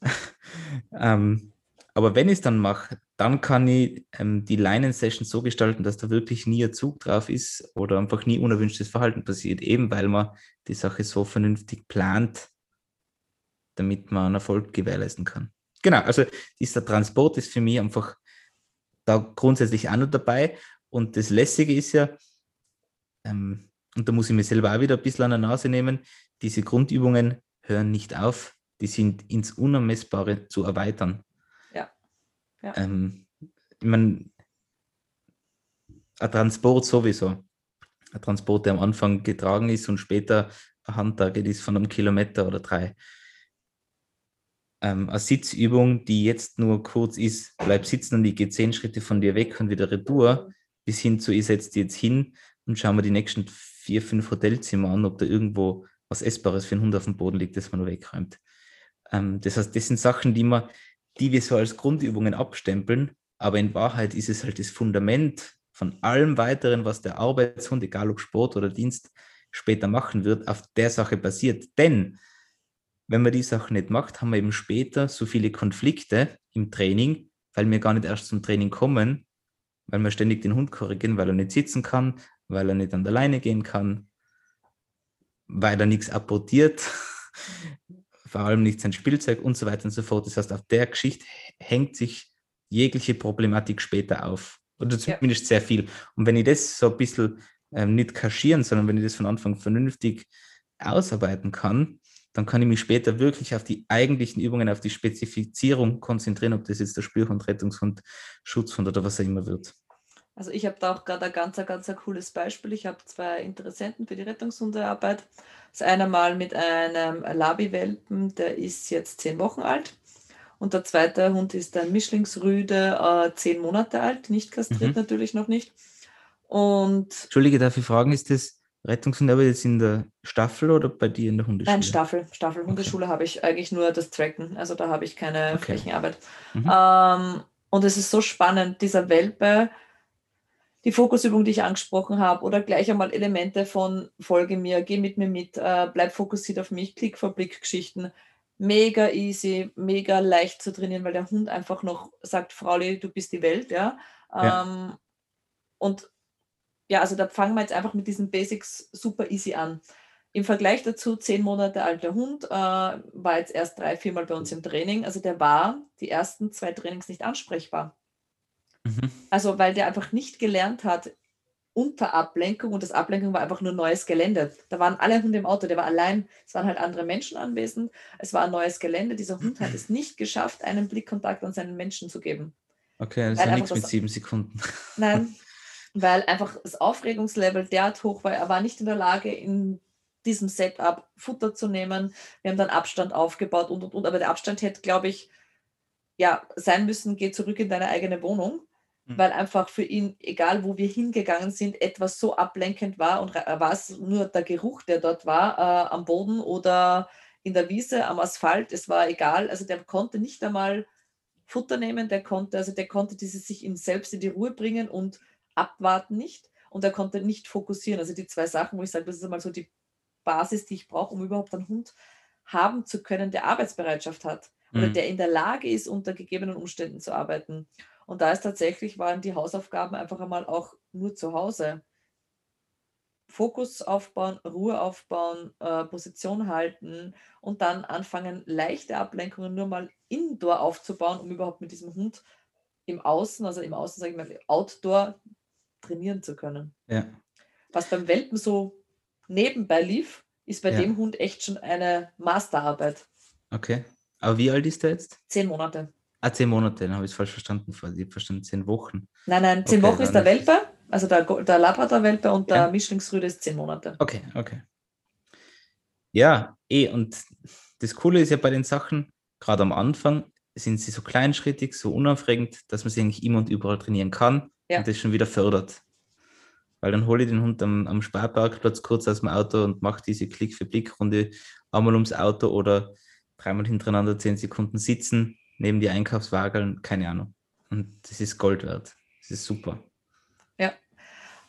ähm, aber wenn ich es dann mache, dann kann ich ähm, die Leinen-Session so gestalten, dass da wirklich nie ein Zug drauf ist oder einfach nie unerwünschtes Verhalten passiert, eben weil man die Sache so vernünftig plant, damit man einen Erfolg gewährleisten kann. Genau, also dieser Transport ist für mich einfach da grundsätzlich auch noch dabei. Und das Lässige ist ja, ähm, und da muss ich mir selber auch wieder ein bisschen an der Nase nehmen, diese Grundübungen hören nicht auf, die sind ins Unermessbare zu erweitern. Ähm, ich meine, ein Transport sowieso. Ein Transport, der am Anfang getragen ist und später ein Handtag ist von einem Kilometer oder drei. Ähm, eine Sitzübung, die jetzt nur kurz ist, bleib sitzen und ich gehe zehn Schritte von dir weg und wieder retour, bis hin zu, ich setze dich jetzt hin und schauen wir die nächsten vier, fünf Hotelzimmer an, ob da irgendwo was Essbares für einen Hund auf dem Boden liegt, das man wegräumt. Ähm, das heißt, das sind Sachen, die, man, die wir so als Grundübungen abstempeln, aber in Wahrheit ist es halt das Fundament von allem weiteren, was der Arbeitshund, egal ob Sport oder Dienst, später machen wird, auf der Sache basiert. Denn wenn man die Sachen nicht macht, haben wir eben später so viele Konflikte im Training, weil wir gar nicht erst zum Training kommen, weil wir ständig den Hund korrigieren, weil er nicht sitzen kann, weil er nicht an der Leine gehen kann, weil er nichts apportiert, vor allem nicht sein Spielzeug und so weiter und so fort. Das heißt, auf der Geschichte hängt sich jegliche Problematik später auf. Oder zumindest ja. sehr viel. Und wenn ich das so ein bisschen ähm, nicht kaschieren, sondern wenn ich das von Anfang vernünftig ausarbeiten kann, dann kann ich mich später wirklich auf die eigentlichen Übungen, auf die Spezifizierung konzentrieren, ob das jetzt der Spürhund, Rettungshund, Schutzhund oder was er immer wird. Also ich habe da auch gerade ein ganz, ganz ein cooles Beispiel. Ich habe zwei Interessenten für die Rettungshundearbeit. Das eine mal mit einem Labi-Welpen, der ist jetzt zehn Wochen alt. Und der zweite Hund ist ein Mischlingsrüde, äh, zehn Monate alt, nicht kastriert mhm. natürlich noch nicht. Und Entschuldige, darf ich fragen, ist das Rettungshunde jetzt in der Staffel oder bei dir in der Hundeschule? Nein, Staffel. Staffel. Hundeschule okay. habe ich eigentlich nur das Tracken. Also da habe ich keine okay. Flächenarbeit. Mhm. Ähm, und es ist so spannend, dieser Welpe, die Fokusübung, die ich angesprochen habe, oder gleich einmal Elemente von Folge mir, geh mit mir mit, äh, bleib fokussiert auf mich, Klick vor Blick Geschichten. Mega easy, mega leicht zu trainieren, weil der Hund einfach noch sagt, Frauli, du bist die Welt, ja. ja. Ähm, und ja, also da fangen wir jetzt einfach mit diesen Basics super easy an. Im Vergleich dazu, zehn Monate alter Hund, äh, war jetzt erst drei, viermal bei uns im Training. Also der war die ersten zwei Trainings nicht ansprechbar. Mhm. Also weil der einfach nicht gelernt hat, unter Ablenkung und das Ablenkung war einfach nur neues Gelände. Da waren alle Hunde im Auto, der war allein, es waren halt andere Menschen anwesend, es war ein neues Gelände. Dieser Hund hat es nicht geschafft, einen Blickkontakt an seinen Menschen zu geben. Okay, das ist ja nichts mit sieben Sekunden. Nein, weil einfach das Aufregungslevel derart hoch war. Er war nicht in der Lage, in diesem Setup Futter zu nehmen. Wir haben dann Abstand aufgebaut und und und. Aber der Abstand hätte, glaube ich, ja, sein müssen, geh zurück in deine eigene Wohnung, mhm. weil einfach für ihn, egal wo wir hingegangen sind, etwas so ablenkend war und war es nur der Geruch, der dort war, äh, am Boden oder in der Wiese, am Asphalt, es war egal. Also der konnte nicht einmal Futter nehmen, der konnte, also der konnte dieses sich in selbst in die Ruhe bringen und abwarten nicht und er konnte nicht fokussieren. Also die zwei Sachen, wo ich sage, das ist einmal so die Basis, die ich brauche, um überhaupt einen Hund haben zu können, der Arbeitsbereitschaft hat oder mhm. der in der Lage ist, unter gegebenen Umständen zu arbeiten. Und da ist tatsächlich, waren die Hausaufgaben einfach einmal auch nur zu Hause. Fokus aufbauen, Ruhe aufbauen, äh, Position halten und dann anfangen, leichte Ablenkungen nur mal indoor aufzubauen, um überhaupt mit diesem Hund im Außen, also im Außen, sage ich mal, outdoor trainieren zu können. Ja. Was beim Welpen so nebenbei lief, ist bei Ja. dem Hund echt schon eine Masterarbeit. Okay. Aber wie alt ist der jetzt? Zehn Monate. Ah, zehn Monate, dann habe ich es falsch verstanden. Ich habe verstanden, zehn Wochen. Nein, nein, zehn Okay, Wochen ist der Welpe, also der, der Labrador-Welpe und der Ja. Mischlingsrüde ist zehn Monate. Okay, okay. Ja, eh, und das Coole ist ja bei den Sachen, gerade am Anfang sind sie so kleinschrittig, so unaufregend, dass man sie eigentlich immer und überall trainieren kann Ja. und das schon wieder fördert. Weil dann hole ich den Hund am, am Sparparkplatz kurz aus dem Auto und mache diese Klick-für-Blick-Runde einmal ums Auto oder dreimal hintereinander zehn Sekunden sitzen, neben die Einkaufswagen, keine Ahnung. Und das ist Gold wert. Das ist super.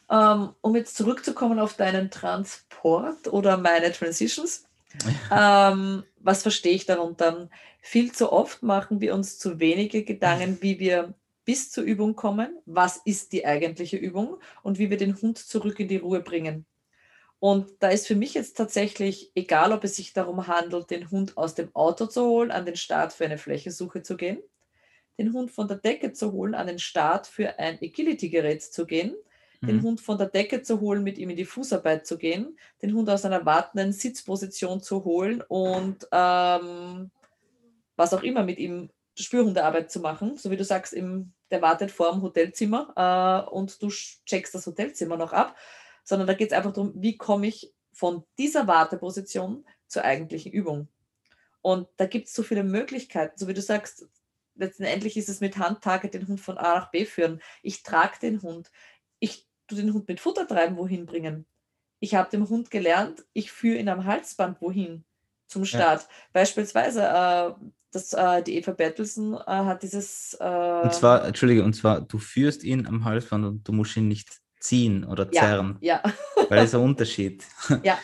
Ähm, um jetzt zurückzukommen auf deinen Transport oder meine Transitions, ähm, was verstehe ich darunter? Viel zu oft machen wir uns zu wenige Gedanken, wie wir bis zur Übung kommen, was ist die eigentliche Übung und wie wir den Hund zurück in die Ruhe bringen. Und da ist für mich jetzt tatsächlich egal, ob es sich darum handelt, den Hund aus dem Auto zu holen, an den Start für eine Flächensuche zu gehen, den Hund von der Decke zu holen, an den Start für ein Agility-Gerät zu gehen, den Mhm. Hund von der Decke zu holen, mit ihm in die Fußarbeit zu gehen, den Hund aus einer wartenden Sitzposition zu holen und ähm, was auch immer mit ihm Spürhundearbeit zu machen, so wie du sagst, im, der wartet vor dem Hotelzimmer äh, und du checkst das Hotelzimmer noch ab, sondern da geht es einfach darum, wie komme ich von dieser Warteposition zur eigentlichen Übung. Und da gibt es so viele Möglichkeiten, so wie du sagst, letztendlich ist es mit Handtage den Hund von A nach B führen. Ich trage den Hund. Ich tu den Hund mit Futter treiben wohin bringen. Ich habe dem Hund gelernt, ich führe ihn am Halsband wohin zum Start. Beispielsweise, äh, das, äh, die Eva Bertelsen äh, hat dieses. Äh, Und zwar, Entschuldige, und zwar, du führst ihn am Halsband und du musst ihn nicht ziehen oder ja, zerren, ja, weil das ist ein Unterschied. ja.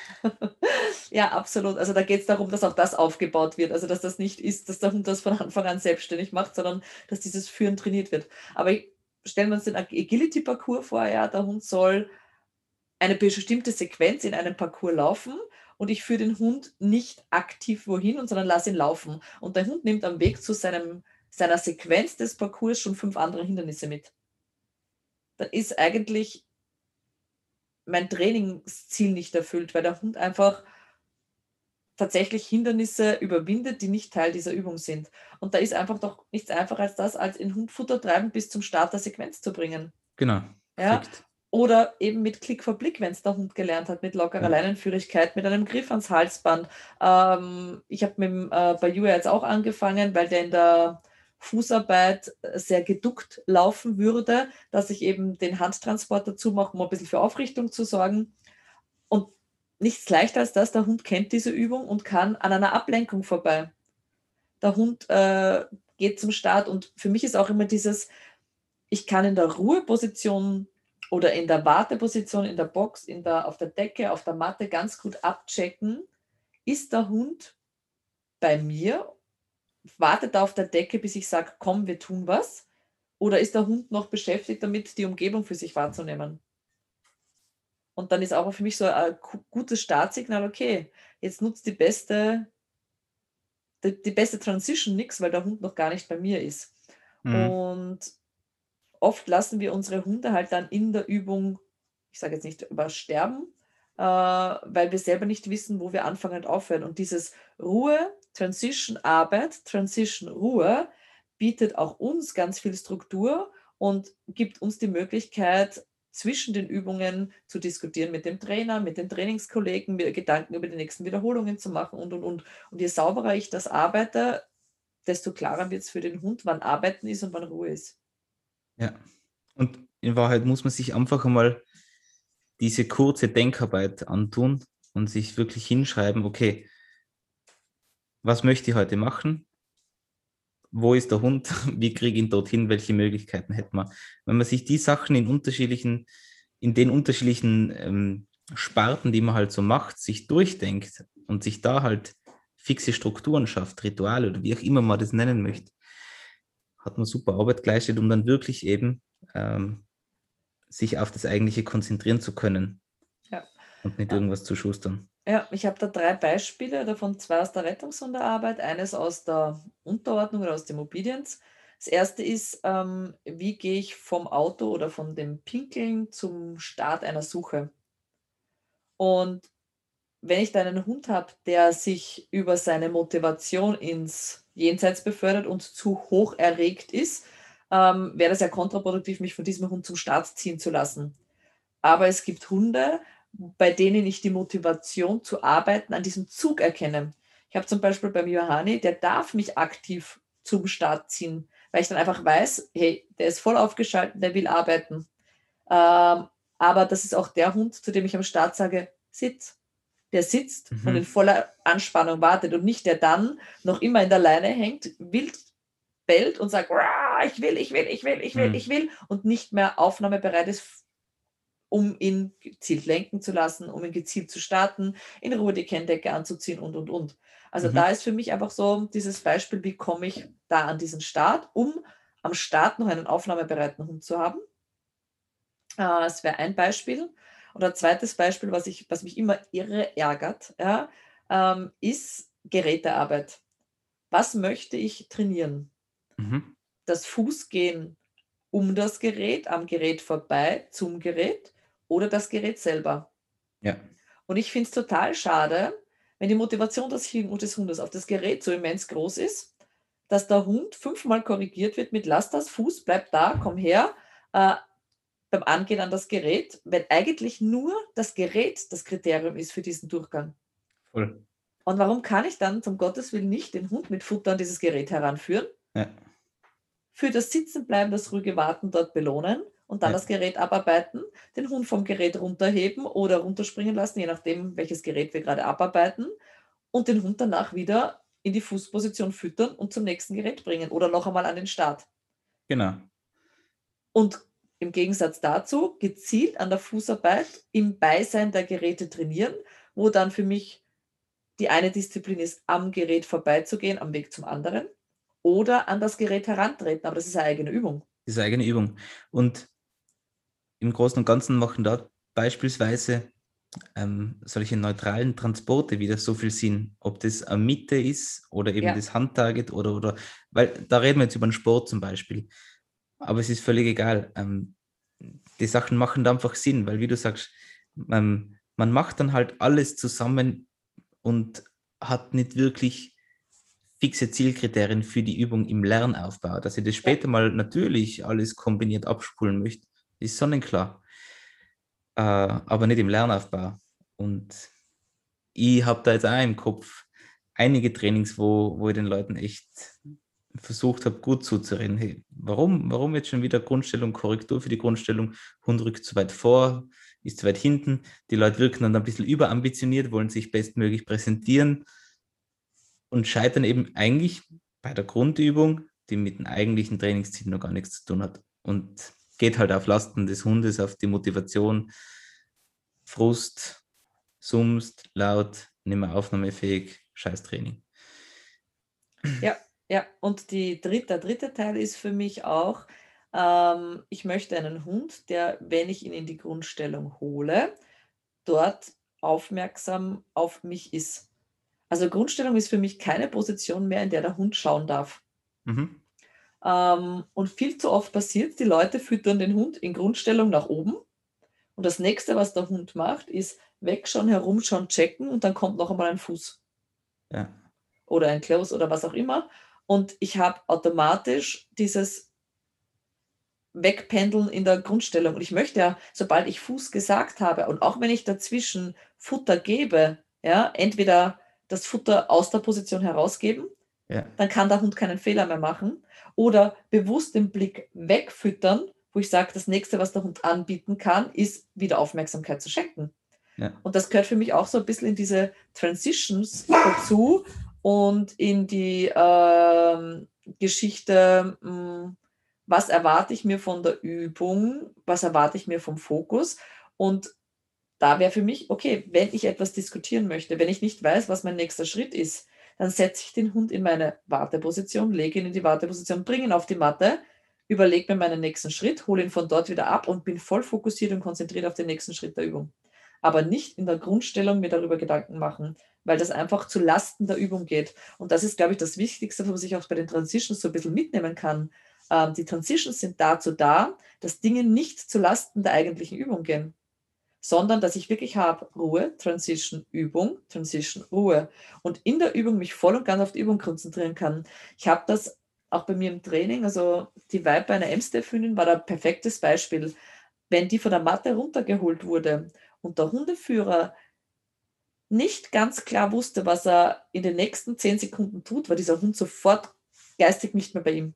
ja, absolut. Also da geht es darum, dass auch das aufgebaut wird. Also dass das nicht ist, dass der Hund das von Anfang an selbstständig macht, sondern dass dieses Führen trainiert wird. Aber stellen wir uns den Agility-Parcours vor, ja, der Hund soll eine bestimmte Sequenz in einem Parcours laufen und ich führe den Hund nicht aktiv wohin, und sondern lasse ihn laufen. Und der Hund nimmt am Weg zu seinem, seiner Sequenz des Parcours schon fünf andere Hindernisse mit. Dann ist eigentlich mein Trainingsziel nicht erfüllt, weil der Hund einfach tatsächlich Hindernisse überwindet, die nicht Teil dieser Übung sind. Und da ist einfach doch nichts einfacher als das, als in Hundfutter treiben bis zum Start der Sequenz zu bringen. Genau. Ja? perfekt. Oder eben mit Klick vor Blick, wenn es der Hund gelernt hat, mit lockerer Ja. Leinenführigkeit, mit einem Griff ans Halsband. Ähm, ich habe mit dem äh, Bayou jetzt auch angefangen, weil der in der Fußarbeit äh, sehr geduckt laufen würde, dass ich eben den Handtransport dazu mache, um ein bisschen für Aufrichtung zu sorgen. Und nichts leichter als das, der Hund kennt diese Übung und kann an einer Ablenkung vorbei. Der Hund äh, geht zum Start und für mich ist auch immer dieses, ich kann in der Ruheposition oder in der Warteposition, in der Box, in der, auf der Decke, auf der Matte ganz gut abchecken, ist der Hund bei mir, wartet er auf der Decke, bis ich sage, komm, wir tun was, oder ist der Hund noch beschäftigt damit, die Umgebung für sich wahrzunehmen? Und dann ist auch für mich so ein gu- gutes Startsignal, okay, jetzt nutzt die beste, die, die beste Transition nichts, weil der Hund noch gar nicht bei mir ist. Mhm. Und oft lassen wir unsere Hunde halt dann in der Übung, ich sage jetzt nicht übersterben, äh, weil wir selber nicht wissen, wo wir anfangen und aufhören. Und dieses Ruhe, Transition, Arbeit, Transition, Ruhe bietet auch uns ganz viel Struktur und gibt uns die Möglichkeit, zwischen den Übungen zu diskutieren mit dem Trainer, mit den Trainingskollegen, mir Gedanken über die nächsten Wiederholungen zu machen und, und, und. Und je sauberer ich das arbeite, desto klarer wird es für den Hund, wann Arbeiten ist und wann Ruhe ist. Ja. Und in Wahrheit muss man sich einfach einmal diese kurze Denkarbeit antun und sich wirklich hinschreiben, okay, was möchte ich heute machen? Wo ist der Hund? Wie kriege ich ihn dorthin? Welche Möglichkeiten hätten wir? Wenn man sich die Sachen in unterschiedlichen, in den unterschiedlichen ähm, Sparten, die man halt so macht, sich durchdenkt und sich da halt fixe Strukturen schafft, Rituale oder wie auch immer man das nennen möchte, hat man super Arbeit geleistet, um dann wirklich eben ähm, sich auf das Eigentliche konzentrieren zu können. Und nicht irgendwas zu schustern. Ja, ich habe da drei Beispiele, davon zwei aus der Rettungshundearbeit, eines aus der Unterordnung oder aus dem Obedience. Das erste ist, ähm, wie gehe ich vom Auto oder von dem Pinkeln zum Start einer Suche? Und wenn ich da einen Hund habe, der sich über seine Motivation ins Jenseits befördert und zu hoch erregt ist, ähm, wäre das ja kontraproduktiv, mich von diesem Hund zum Start ziehen zu lassen. Aber es gibt Hunde, bei denen ich die Motivation zu arbeiten an diesem Zug erkenne. Ich habe zum Beispiel beim Johanni, der darf mich aktiv zum Start ziehen, weil ich dann einfach weiß, hey, der ist voll aufgeschaltet, der will arbeiten. Ähm, aber das ist auch der Hund, zu dem ich am Start sage, sitz. Der sitzt mhm. und in voller Anspannung wartet und nicht der dann noch immer in der Leine hängt, wild bellt und sagt, ich will, ich will, ich will, ich will, mhm. ich will und nicht mehr aufnahmebereit ist, um ihn gezielt lenken zu lassen, um ihn gezielt zu starten, in Ruhe die Kenndecke anzuziehen und, und, und. Also mhm. da ist für mich einfach so dieses Beispiel, wie komme ich da an diesen Start, um am Start noch einen aufnahmebereiten Hund zu haben. Äh, das wäre ein Beispiel. Oder zweites Beispiel, was, ich, was mich immer irre ärgert, ja, ähm, ist Gerätearbeit. Was möchte ich trainieren? Mhm. Das Fußgehen um das Gerät, am Gerät vorbei, zum Gerät oder das Gerät selber. Ja. Und ich finde es total schade, wenn die Motivation des, des Hundes auf das Gerät so immens groß ist, dass der Hund fünfmal korrigiert wird mit lass das Fuß, bleib da, komm her, äh, beim Angehen an das Gerät, wenn eigentlich nur das Gerät das Kriterium ist für diesen Durchgang. Voll. Und warum kann ich dann zum Gottes Willen nicht den Hund mit Futter an dieses Gerät heranführen? Ja. Für das Sitzenbleiben, das ruhige Warten dort belohnen und dann ja. das Gerät abarbeiten, den Hund vom Gerät runterheben oder runterspringen lassen, je nachdem, welches Gerät wir gerade abarbeiten, und den Hund danach wieder in die Fußposition füttern und zum nächsten Gerät bringen oder noch einmal an den Start. Genau. Und im Gegensatz dazu gezielt an der Fußarbeit im Beisein der Geräte trainieren, wo dann für mich die eine Disziplin ist, am Gerät vorbeizugehen, am Weg zum anderen oder an das Gerät herantreten. Aber das ist eine eigene Übung. Das ist eine eigene Übung. Und im Großen und Ganzen machen da beispielsweise ähm, solche neutralen Transporte wieder so viel Sinn, ob das eine Mitte ist oder eben ja. das Handtarget oder, oder, weil da reden wir jetzt über den Sport zum Beispiel. Aber es ist völlig egal. Ähm, die Sachen machen da einfach Sinn, weil wie du sagst, ähm, man macht dann halt alles zusammen und hat nicht wirklich fixe Zielkriterien für die Übung im Lernaufbau. Dass ich das später mal natürlich alles kombiniert abspulen möchte, ist sonnenklar. Äh, aber nicht im Lernaufbau. Und ich habe da jetzt auch im Kopf einige Trainings, wo, wo ich den Leuten echt versucht habe, gut zuzureden. Hey, warum, warum jetzt schon wieder Grundstellung, Korrektur für die Grundstellung? Hund rückt zu weit vor, ist zu weit hinten. Die Leute wirken dann ein bisschen überambitioniert, wollen sich bestmöglich präsentieren und scheitern eben eigentlich bei der Grundübung, die mit dem eigentlichen Trainingsziel noch gar nichts zu tun hat. Und geht halt auf Lasten des Hundes, auf die Motivation, Frust, summst, laut, nicht mehr aufnahmefähig, scheiß Training. Ja, ja, und die dritte, der dritte Teil ist für mich auch, ähm, ich möchte einen Hund, der, wenn ich ihn in die Grundstellung hole, dort aufmerksam auf mich ist. Also Grundstellung ist für mich keine Position mehr, in der der Hund schauen darf. Mhm. Ähm, und viel zu oft passiert, die Leute füttern den Hund in Grundstellung nach oben. Und das nächste, was der Hund macht, ist wegschauen, herumschauen, checken und dann kommt noch einmal ein Fuß. Ja. Oder ein Close oder was auch immer. Und ich habe automatisch dieses Wegpendeln in der Grundstellung. Und ich möchte ja, sobald ich Fuß gesagt habe und auch wenn ich dazwischen Futter gebe, ja, entweder das Futter aus der Position herausgeben, ja. dann kann der Hund keinen Fehler mehr machen. Oder bewusst den Blick wegfüttern, wo ich sage, das nächste, was der Hund anbieten kann, ist wieder Aufmerksamkeit zu schenken. Ja. Und das gehört für mich auch so ein bisschen in diese Transitions dazu, und in die äh, Geschichte, mh, hm, was erwarte ich mir von der Übung, was erwarte ich mir vom Fokus. Und da wäre für mich, okay, wenn ich etwas diskutieren möchte, wenn ich nicht weiß, was mein nächster Schritt ist, dann setze ich den Hund in meine Warteposition, lege ihn in die Warteposition, bringe ihn auf die Matte, überlege mir meinen nächsten Schritt, hole ihn von dort wieder ab und bin voll fokussiert und konzentriert auf den nächsten Schritt der Übung. aber nicht in der Grundstellung mir darüber Gedanken machen, weil das einfach zu Lasten der Übung geht. Und das ist, glaube ich, das Wichtigste, was man sich auch bei den Transitions so ein bisschen mitnehmen kann. Ähm, die Transitions sind dazu da, dass Dinge nicht zu Lasten der eigentlichen Übung gehen, sondern dass ich wirklich habe Ruhe, Transition, Übung, Transition, Ruhe. Und in der Übung mich voll und ganz auf die Übung konzentrieren kann. Ich habe das auch bei mir im Training, also die Vibe einer M-Step-Hündin war da ein perfektes Beispiel. Wenn die von der Matte runtergeholt wurde und der Hundeführer nicht ganz klar wusste, was er in den nächsten zehn Sekunden tut, war dieser Hund sofort geistig nicht mehr bei ihm.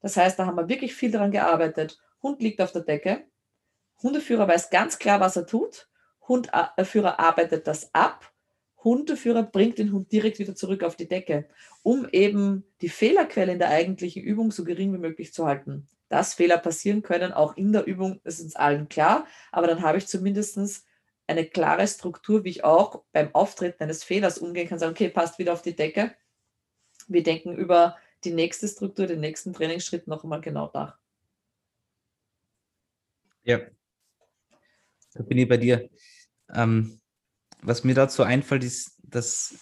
Das heißt, da haben wir wirklich viel daran gearbeitet. Hund liegt auf der Decke, Hundeführer weiß ganz klar, was er tut, Hundeführer arbeitet das ab, Hundeführer bringt den Hund direkt wieder zurück auf die Decke, um eben die Fehlerquelle in der eigentlichen Übung so gering wie möglich zu halten. Dass Fehler passieren können, auch in der Übung, ist uns allen klar, aber dann habe ich zumindest eine klare Struktur, wie ich auch beim Auftreten eines Fehlers umgehen kann, sagen, okay, passt wieder auf die Decke. Wir denken über die nächste Struktur, den nächsten Trainingsschritt noch einmal genau nach. Ja, da bin ich bei dir. Ähm, was mir dazu einfällt, ist, dass,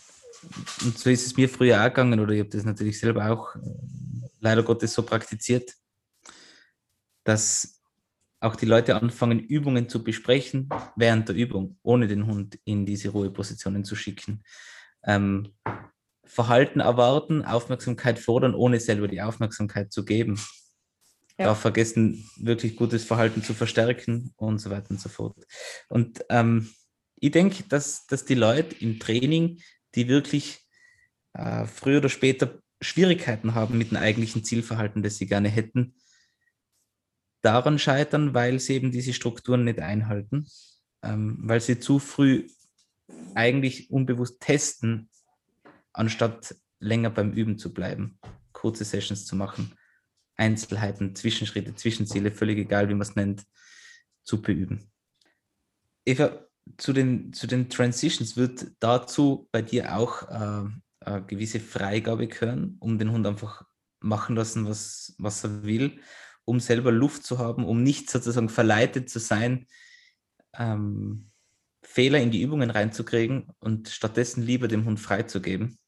und so ist es mir früher auch gegangen, oder ich habe das natürlich selber auch leider Gottes so praktiziert, dass auch die Leute anfangen, Übungen zu besprechen während der Übung, ohne den Hund in diese Ruhepositionen zu schicken. Ähm, Verhalten erwarten, Aufmerksamkeit fordern, ohne selber die Aufmerksamkeit zu geben. Ja. Darf vergessen, wirklich gutes Verhalten zu verstärken und so weiter und so fort. Und ähm, ich denke, dass, dass die Leute im Training, die wirklich äh, früher oder später Schwierigkeiten haben mit dem eigentlichen Zielverhalten, das sie gerne hätten, daran scheitern, weil sie eben diese Strukturen nicht einhalten, ähm, weil sie zu früh eigentlich unbewusst testen, anstatt länger beim Üben zu bleiben, kurze Sessions zu machen, Einzelheiten, Zwischenschritte, Zwischenziele, völlig egal, wie man es nennt, zu beüben. Eva, zu den, zu den Transitions wird dazu bei dir auch äh, eine gewisse Freigabe gehören, um den Hund einfach machen lassen, was, was er will um selber Luft zu haben, um nicht sozusagen verleitet zu sein, ähm, Fehler in die Übungen reinzukriegen und stattdessen lieber dem Hund freizugeben?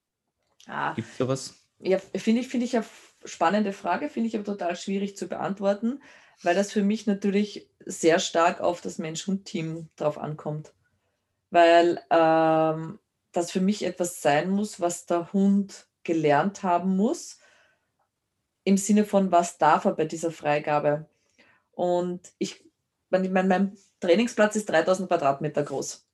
Ah, Gibt es sowas? Ja, finde ich, finde ich eine spannende Frage, finde ich aber total schwierig zu beantworten, weil das für mich natürlich sehr stark auf das Mensch-Hund-Team drauf ankommt. Weil ähm, das für mich etwas sein muss, was der Hund gelernt haben muss im Sinne von, was darf er bei dieser Freigabe? Und ich, mein, mein Trainingsplatz ist 3000 Quadratmeter groß.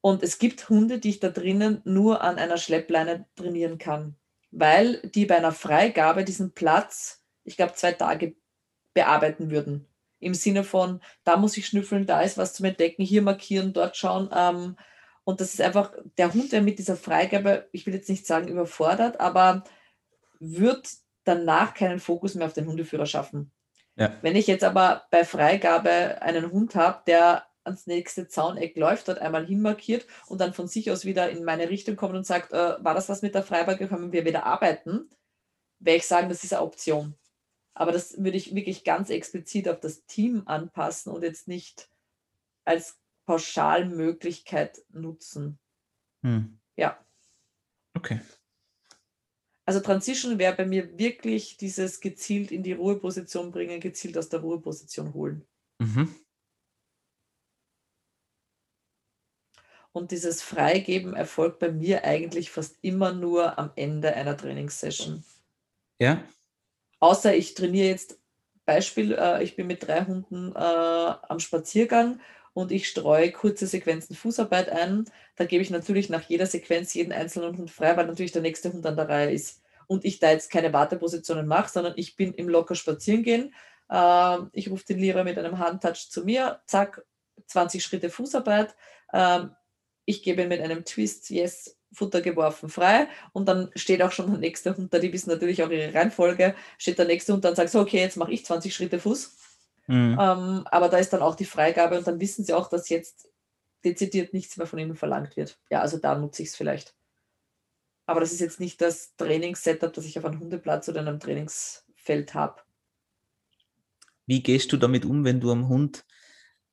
Und es gibt Hunde, die ich da drinnen nur an einer Schleppleine trainieren kann, weil die bei einer Freigabe diesen Platz, ich glaube, zwei Tage bearbeiten würden. Im Sinne von, da muss ich schnüffeln, da ist was zum Entdecken, hier markieren, dort schauen. Ähm, und das ist einfach, der Hund, der mit dieser Freigabe, ich will jetzt nicht sagen überfordert, aber wird danach keinen Fokus mehr auf den Hundeführer schaffen. Ja. Wenn ich jetzt aber bei Freigabe einen Hund habe, der ans nächste Zauneck läuft, dort einmal hinmarkiert und dann von sich aus wieder in meine Richtung kommt und sagt, äh, war das was mit der Freigabe, können wir wieder arbeiten, werde ich sagen, das ist eine Option. Aber das würde ich wirklich ganz explizit auf das Team anpassen und jetzt nicht als Pauschalmöglichkeit nutzen. Hm. Ja. Okay. Also Transition wäre bei mir wirklich dieses gezielt in die Ruheposition bringen, gezielt aus der Ruheposition holen. Mhm. Und dieses Freigeben erfolgt bei mir eigentlich fast immer nur am Ende einer Trainingssession. Ja. Außer ich trainiere jetzt, Beispiel, äh, ich bin mit drei Hunden äh, am Spaziergang und ich streue kurze Sequenzen Fußarbeit ein. Da gebe ich natürlich nach jeder Sequenz jeden einzelnen Hund frei, weil natürlich der nächste Hund an der Reihe ist. Und ich da jetzt keine Wartepositionen mache, sondern ich bin im locker Spazierengehen. Äh, ich rufe den Lehrer mit einem Handtouch zu mir, zack, 20 Schritte Fußarbeit. Ich gebe ihn mit einem Twist, yes, Futter geworfen, frei. Und dann steht auch schon der nächste Hund da, die wissen natürlich auch ihre Reihenfolge, steht der nächste Hund dann sagt so, okay, jetzt mache ich 20 Schritte Fuß. Mhm. Ähm, aber da ist dann auch die Freigabe und dann wissen sie auch, dass jetzt dezidiert nichts mehr von ihnen verlangt wird. Ja, also da nutze ich es vielleicht. Aber das ist jetzt nicht das Trainingssetup, das ich auf einem Hundeplatz oder einem Trainingsfeld habe. Wie gehst du damit um, wenn du am Hund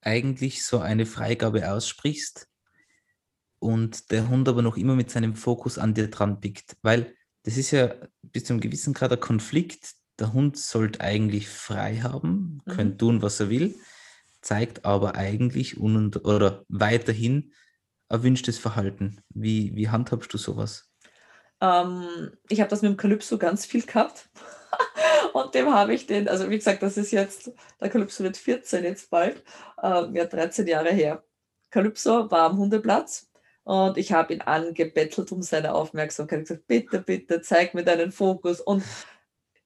eigentlich so eine Freigabe aussprichst und der Hund aber noch immer mit seinem Fokus an dir dran pickt, weil das ist ja bis zu einem gewissen Grad ein Konflikt. Der Hund sollte eigentlich frei haben, mhm. können tun, was er will, zeigt aber eigentlich un oder weiterhin erwünschtes Verhalten. Wie, wie handhabst du sowas? Ähm, ich habe das mit dem Kalypso ganz viel gehabt. und dem habe ich den, also wie gesagt, das ist jetzt, der Kalypso wird 14 jetzt bald, ähm, ja 13 Jahre her. Kalypso war am Hundeplatz und ich habe ihn angebettelt um seine Aufmerksamkeit. Ich gesagt, bitte, bitte, zeig mir deinen Fokus. Und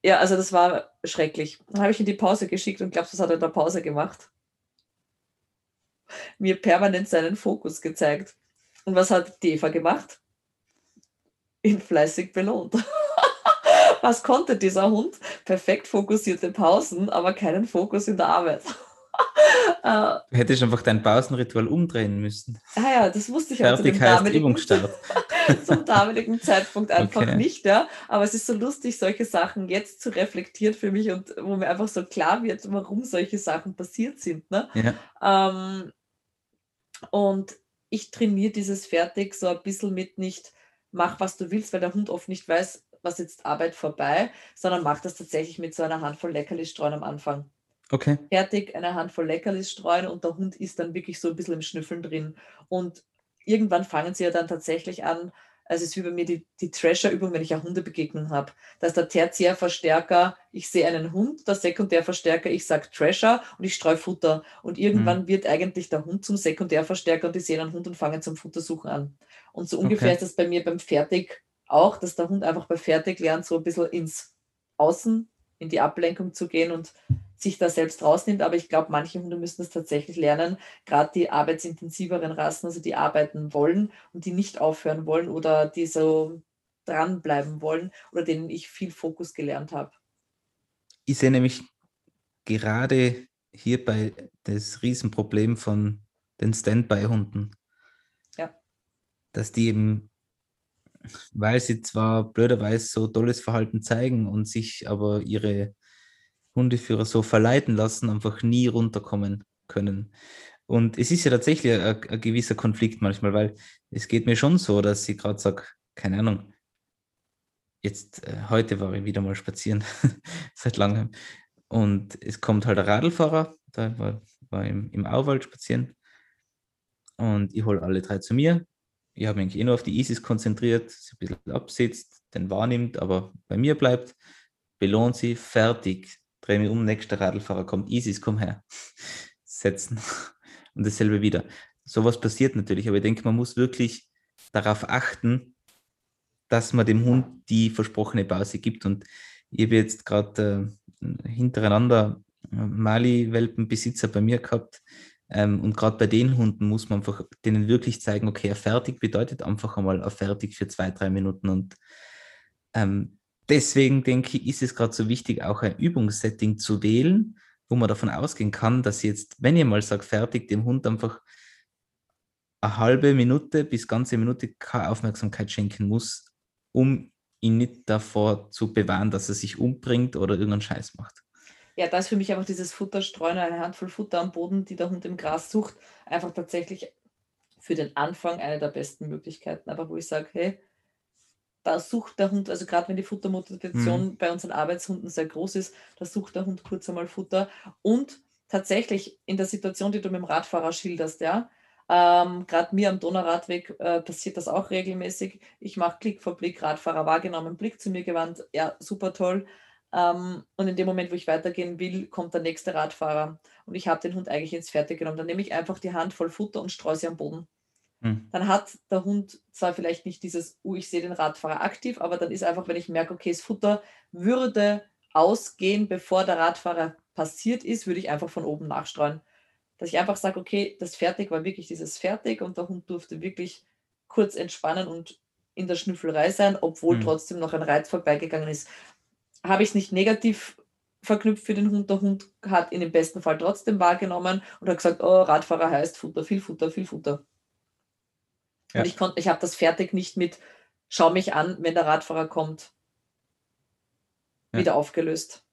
ja, also das war schrecklich. Dann habe ich ihn die Pause geschickt und glaubst, was hat er in der Pause gemacht? Mir permanent seinen Fokus gezeigt. Und was hat die Eva gemacht? Ihn fleißig belohnt. was konnte dieser Hund? Perfekt fokussierte Pausen, aber keinen Fokus in der Arbeit. Du hättest einfach dein Pausenritual umdrehen müssen. Ah ja, das wusste ich Fertig auch heißt Übungsstart. zum damaligen Zeitpunkt einfach okay. nicht, ja. Aber es ist so lustig, solche Sachen jetzt zu reflektieren für mich und wo mir einfach so klar wird, warum solche Sachen passiert sind. Ne? Ja. Ähm, und ich trainiere dieses Fertig so ein bisschen mit nicht, mach was du willst, weil der Hund oft nicht weiß, was jetzt Arbeit vorbei, sondern mach das tatsächlich mit so einer Handvoll Leckerlis streuen am Anfang. Okay. Fertig, eine Handvoll Leckerlis streuen und der Hund ist dann wirklich so ein bisschen im Schnüffeln drin. Und irgendwann fangen sie ja dann tatsächlich an, also es ist wie bei mir die, die Trasher-Übung, wenn ich eine Hundebegegnung habe. Da ist der Tertiärverstärker, ich sehe einen Hund, der Sekundärverstärker, ich sage Trasher und ich streue Futter. Und irgendwann mhm. wird eigentlich der Hund zum Sekundärverstärker und die sehen einen Hund und fangen zum Futtersuchen an. Und so ungefähr okay. ist das bei mir beim Fertig auch, dass der Hund einfach bei Fertig lernt, so ein bisschen ins Außen, in die Ablenkung zu gehen und sich da selbst rausnimmt. Aber ich glaube, manche Hunde müssen das tatsächlich lernen, gerade die arbeitsintensiveren Rassen, also die arbeiten wollen und die nicht aufhören wollen oder die so dranbleiben wollen oder denen ich viel Fokus gelernt habe. Ich sehe nämlich gerade hierbei das Riesenproblem von den Standby-Hunden. Ja. Dass die eben, weil sie zwar blöderweise so tolles Verhalten zeigen und sich aber ihre Hundeführer so verleiten lassen, einfach nie runterkommen können. Und es ist ja tatsächlich ein, ein gewisser Konflikt manchmal, weil es geht mir schon so, dass ich gerade sage, keine Ahnung, jetzt äh, heute war ich wieder mal spazieren, seit langem. Und es kommt halt ein Radlfahrer, da war, war im, im Auwald spazieren. Und ich hole alle drei zu mir. Ich habe mich eh nur auf die ISIS konzentriert, sie ein bisschen absitzt, den wahrnimmt, aber bei mir bleibt, belohnt sie, fertig drehe mich um, nächster Radlfahrer kommt, Isis, komm her, setzen und dasselbe wieder. Sowas passiert natürlich, aber ich denke, man muss wirklich darauf achten, dass man dem Hund die versprochene Pause gibt. Und ich habe jetzt gerade äh, hintereinander äh, Mali-Welpenbesitzer bei mir gehabt. Ähm, und gerade bei den Hunden muss man einfach denen wirklich zeigen, okay, fertig bedeutet einfach einmal fertig für zwei, drei Minuten. Und ähm, deswegen denke ich, ist es gerade so wichtig, auch ein Übungssetting zu wählen, wo man davon ausgehen kann, dass jetzt, wenn ihr mal sagt, fertig, dem Hund einfach eine halbe Minute bis ganze Minute keine Aufmerksamkeit schenken muss, um ihn nicht davor zu bewahren, dass er sich umbringt oder irgendeinen Scheiß macht. Ja, da ist für mich einfach dieses Futterstreuen, eine Handvoll Futter am Boden, die der Hund im Gras sucht, einfach tatsächlich für den Anfang eine der besten Möglichkeiten. Aber wo ich sage, hey, da sucht der Hund, also gerade wenn die Futtermotivation mhm. bei unseren Arbeitshunden sehr groß ist, da sucht der Hund kurz einmal Futter. Und tatsächlich in der Situation, die du mit dem Radfahrer schilderst, ja, ähm, gerade mir am Donauradweg äh, passiert das auch regelmäßig. Ich mache Klick vor Blick, Radfahrer wahrgenommen, Blick zu mir gewandt, ja, super toll. Ähm, und in dem Moment, wo ich weitergehen will, kommt der nächste Radfahrer. Und ich habe den Hund eigentlich ins Fertig genommen. Dann nehme ich einfach die Hand voll Futter und streue sie am Boden. Hm. Dann hat der Hund zwar vielleicht nicht dieses, uh, ich sehe den Radfahrer aktiv, aber dann ist einfach, wenn ich merke, okay, das Futter würde ausgehen, bevor der Radfahrer passiert ist, würde ich einfach von oben nachstreuen. Dass ich einfach sage, okay, das Fertig war wirklich dieses Fertig und der Hund durfte wirklich kurz entspannen und in der Schnüffelei sein, obwohl hm. trotzdem noch ein Reiz vorbeigegangen ist. Habe ich es nicht negativ verknüpft für den Hund. Der Hund hat ihn im besten Fall trotzdem wahrgenommen und hat gesagt, oh, Radfahrer heißt Futter, viel Futter, viel Futter. Ja. Und ich konnte, ich habe das fertig nicht mit, schau mich an, wenn der Radfahrer kommt, ja. wieder aufgelöst.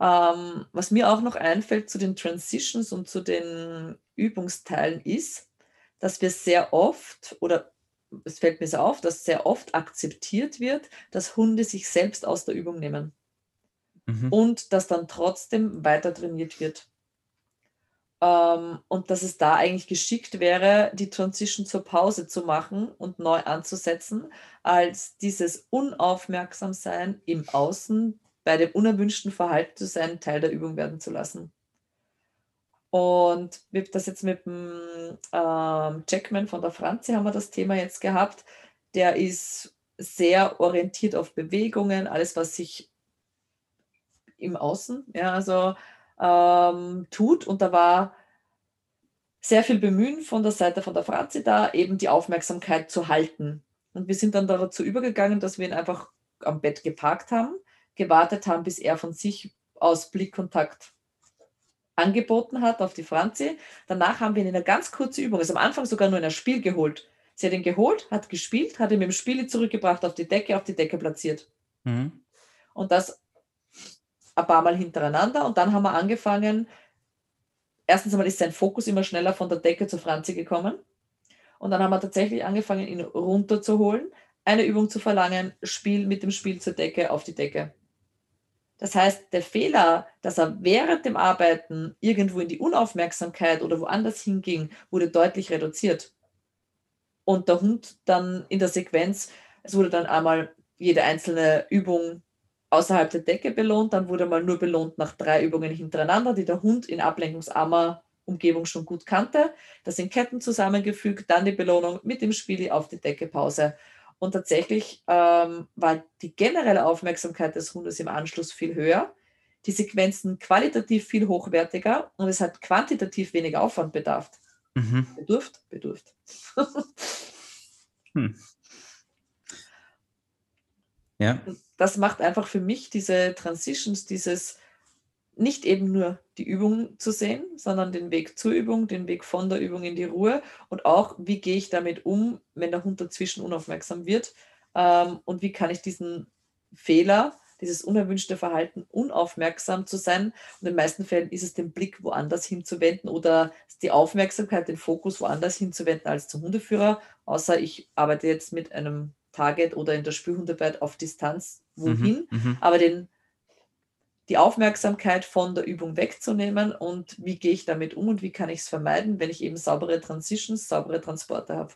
Ähm, was mir auch noch einfällt zu den Transitions und zu den Übungsteilen ist, dass wir sehr oft oder es fällt mir so auf, dass sehr oft akzeptiert wird, dass Hunde sich selbst aus der Übung nehmen mhm. und dass dann trotzdem weiter trainiert wird. Ähm, und dass es da eigentlich geschickt wäre, die Transition zur Pause zu machen und neu anzusetzen, als dieses Unaufmerksamsein im Außen bei dem unerwünschten Verhalten zu sein, Teil der Übung werden zu lassen. Und wir das jetzt mit dem ähm, Jackman von der Franzi haben wir das Thema jetzt gehabt. Der ist sehr orientiert auf Bewegungen, alles, was sich im Außen ja, also, ähm, tut. Und da war sehr viel Bemühen von der Seite von der Franzi da, eben die Aufmerksamkeit zu halten. Und wir sind dann dazu übergegangen, dass wir ihn einfach am Bett geparkt haben, gewartet haben, bis er von sich aus Blickkontakt angeboten hat auf die Franzi. Danach haben wir ihn in einer ganz kurzen Übung, also am Anfang sogar nur in ein Spiel geholt. Sie hat ihn geholt, hat gespielt, hat ihn mit dem Spiel zurückgebracht auf die Decke, auf die Decke platziert. Mhm. Und das ein paar Mal hintereinander. Und dann haben wir angefangen, erstens einmal ist sein Fokus immer schneller von der Decke zur Franzi gekommen. Und dann haben wir tatsächlich angefangen, ihn runterzuholen, eine Übung zu verlangen, Spiel mit dem Spiel zur Decke auf die Decke. Das heißt, der Fehler, dass er während dem Arbeiten irgendwo in die Unaufmerksamkeit oder woanders hinging, wurde deutlich reduziert. Und der Hund dann in der Sequenz, es wurde dann einmal jede einzelne Übung außerhalb der Decke belohnt, dann wurde mal nur belohnt nach drei Übungen hintereinander, die der Hund in ablenkungsarmer Umgebung schon gut kannte. Das sind Ketten zusammengefügt, dann die Belohnung mit dem Spiel auf die Decke Pause. Und tatsächlich ähm, war die generelle Aufmerksamkeit des Hundes im Anschluss viel höher, die Sequenzen qualitativ viel hochwertiger und es hat quantitativ weniger Aufwand bedarf. Mhm. Bedurft? Bedurft. hm. Ja. Das macht einfach für mich diese Transitions, dieses nicht eben nur die Übung zu sehen, sondern den Weg zur Übung, den Weg von der Übung in die Ruhe und auch, wie gehe ich damit um, wenn der Hund dazwischen unaufmerksam wird ähm, und wie kann ich diesen Fehler, dieses unerwünschte Verhalten, unaufmerksam zu sein. Und in den meisten Fällen ist es den Blick woanders hinzuwenden oder die Aufmerksamkeit, den Fokus woanders hinzuwenden als zum Hundeführer, außer ich arbeite jetzt mit einem Target oder in der Spürhundarbeit auf Distanz wohin, mhm, mhm. aber den die Aufmerksamkeit von der Übung wegzunehmen und wie gehe ich damit um und wie kann ich es vermeiden, wenn ich eben saubere Transitions, saubere Transporte habe.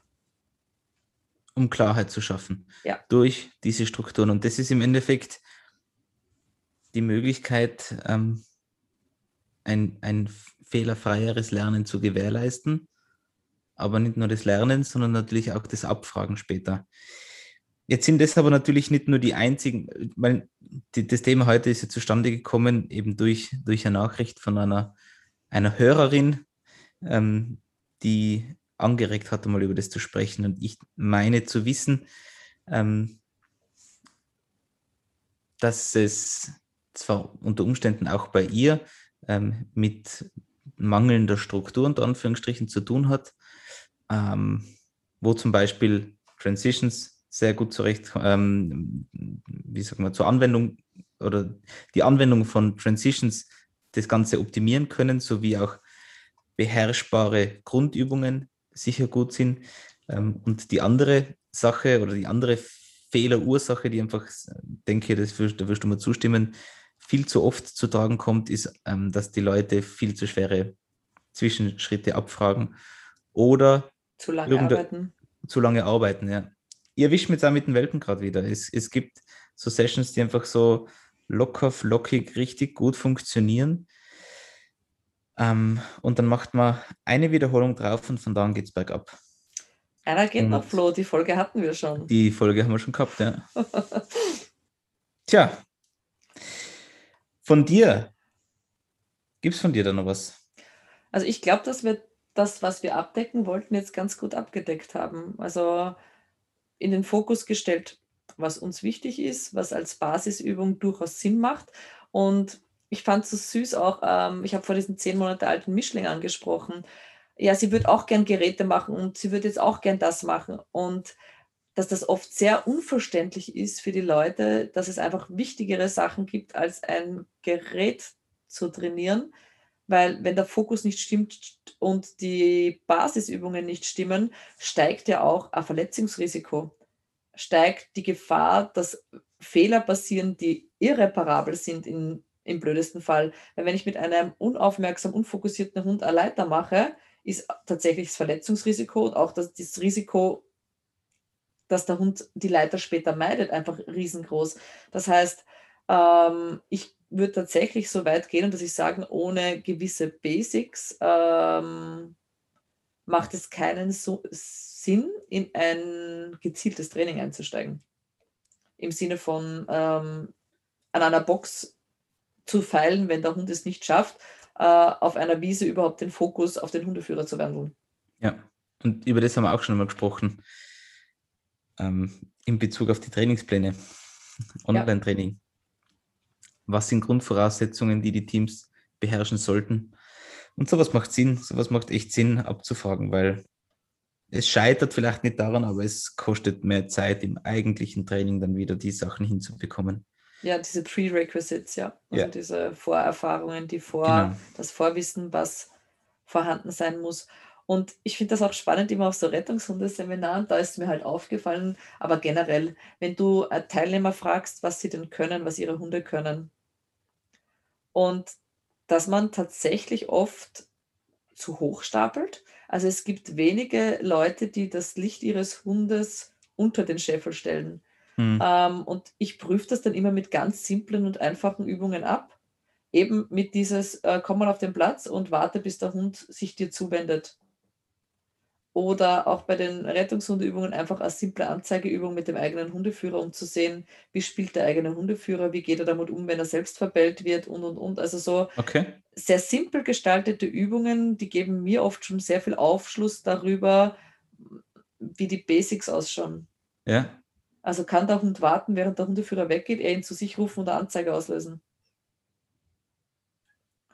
Um Klarheit zu schaffen ja. durch diese Strukturen. Und das ist im Endeffekt die Möglichkeit, ähm, ein, ein fehlerfreieres Lernen zu gewährleisten. Aber nicht nur das Lernen, sondern natürlich auch das Abfragen später. Jetzt sind das aber natürlich nicht nur die einzigen, weil die, das Thema heute ist ja zustande gekommen, eben durch, durch eine Nachricht von einer, einer Hörerin, ähm, die angeregt hat, mal über das zu sprechen. Und ich meine zu wissen, ähm, dass es zwar unter Umständen auch bei ihr ähm, mit mangelnder Struktur unter Anführungsstrichen zu tun hat, ähm, wo zum Beispiel Transitions sehr gut zurecht, ähm, wie sagt man, zur Anwendung oder die Anwendung von Transitions das Ganze optimieren können, sowie auch beherrschbare Grundübungen sicher gut sind. Ähm, und die andere Sache oder die andere Fehlerursache, die einfach, denke, das wirst, da wirst du mir zustimmen, viel zu oft zu tragen kommt, ist, ähm, dass die Leute viel zu schwere Zwischenschritte abfragen oder zu lange arbeiten. Zu lange arbeiten, ja ihr wischt mit mit den Welpen gerade wieder. Es, es gibt so Sessions, die einfach so locker, flockig, richtig gut funktionieren. Ähm, und dann macht man eine Wiederholung drauf und von da an geht es bergab. Einer geht und noch, Flo, die Folge hatten wir schon. Die Folge haben wir schon gehabt, ja. Tja, von dir, gibt es von dir da noch was? Also ich glaube, dass wir das, was wir abdecken wollten, jetzt ganz gut abgedeckt haben. Also in den Fokus gestellt, was uns wichtig ist, was als Basisübung durchaus Sinn macht. Und ich fand es so süß auch, ähm, ich habe vor diesen zehn Monate alten Mischling angesprochen. Ja, sie würde auch gern Geräte machen und sie würde jetzt auch gern das machen. Und dass das oft sehr unverständlich ist für die Leute, dass es einfach wichtigere Sachen gibt, als ein Gerät zu trainieren. Weil wenn der Fokus nicht stimmt und die Basisübungen nicht stimmen, steigt ja auch ein Verletzungsrisiko. Steigt die Gefahr, dass Fehler passieren, die irreparabel sind in, im blödesten Fall. Weil wenn ich mit einem unaufmerksam, unfokussierten Hund eine Leiter mache, ist tatsächlich das Verletzungsrisiko und auch das, das Risiko, dass der Hund die Leiter später meidet, einfach riesengroß. Das heißt, ähm, ich würde tatsächlich so weit gehen, dass ich sagen, ohne gewisse Basics ähm, macht es keinen so Sinn, in ein gezieltes Training einzusteigen. Im Sinne von ähm, an einer Box zu feilen, wenn der Hund es nicht schafft, äh, auf einer Wiese überhaupt den Fokus auf den Hundeführer zu wandeln. Ja, und über das haben wir auch schon einmal gesprochen. Ähm, in Bezug auf die Trainingspläne, Online-Training. Ja. Was sind Grundvoraussetzungen, die die Teams beherrschen sollten? Und sowas macht Sinn, sowas macht echt Sinn abzufragen, weil es scheitert vielleicht nicht daran, aber es kostet mehr Zeit im eigentlichen Training dann wieder die Sachen hinzubekommen. Ja, diese Prerequisites, ja. Also ja. diese Vorerfahrungen, die vor, genau. das Vorwissen, was vorhanden sein muss. Und ich finde das auch spannend, immer auf so Rettungshundeseminaren, da ist mir halt aufgefallen, aber generell, wenn du Teilnehmer fragst, was sie denn können, was ihre Hunde können, und dass man tatsächlich oft zu hoch stapelt. Also es gibt wenige Leute, die das Licht ihres Hundes unter den Scheffel stellen. Mhm. Ähm, und ich prüfe das dann immer mit ganz simplen und einfachen Übungen ab. Eben mit dieses, äh, komm mal auf den Platz und warte, bis der Hund sich dir zuwendet. Oder auch bei den Rettungshundeübungen einfach als simple Anzeigeübung mit dem eigenen Hundeführer, um zu sehen, wie spielt der eigene Hundeführer, wie geht er damit um, wenn er selbst verbellt wird und und und. Also so okay. sehr simpel gestaltete Übungen, die geben mir oft schon sehr viel Aufschluss darüber, wie die Basics ausschauen. Ja. Also kann der Hund warten, während der Hundeführer weggeht, er ihn zu sich rufen oder Anzeige auslösen.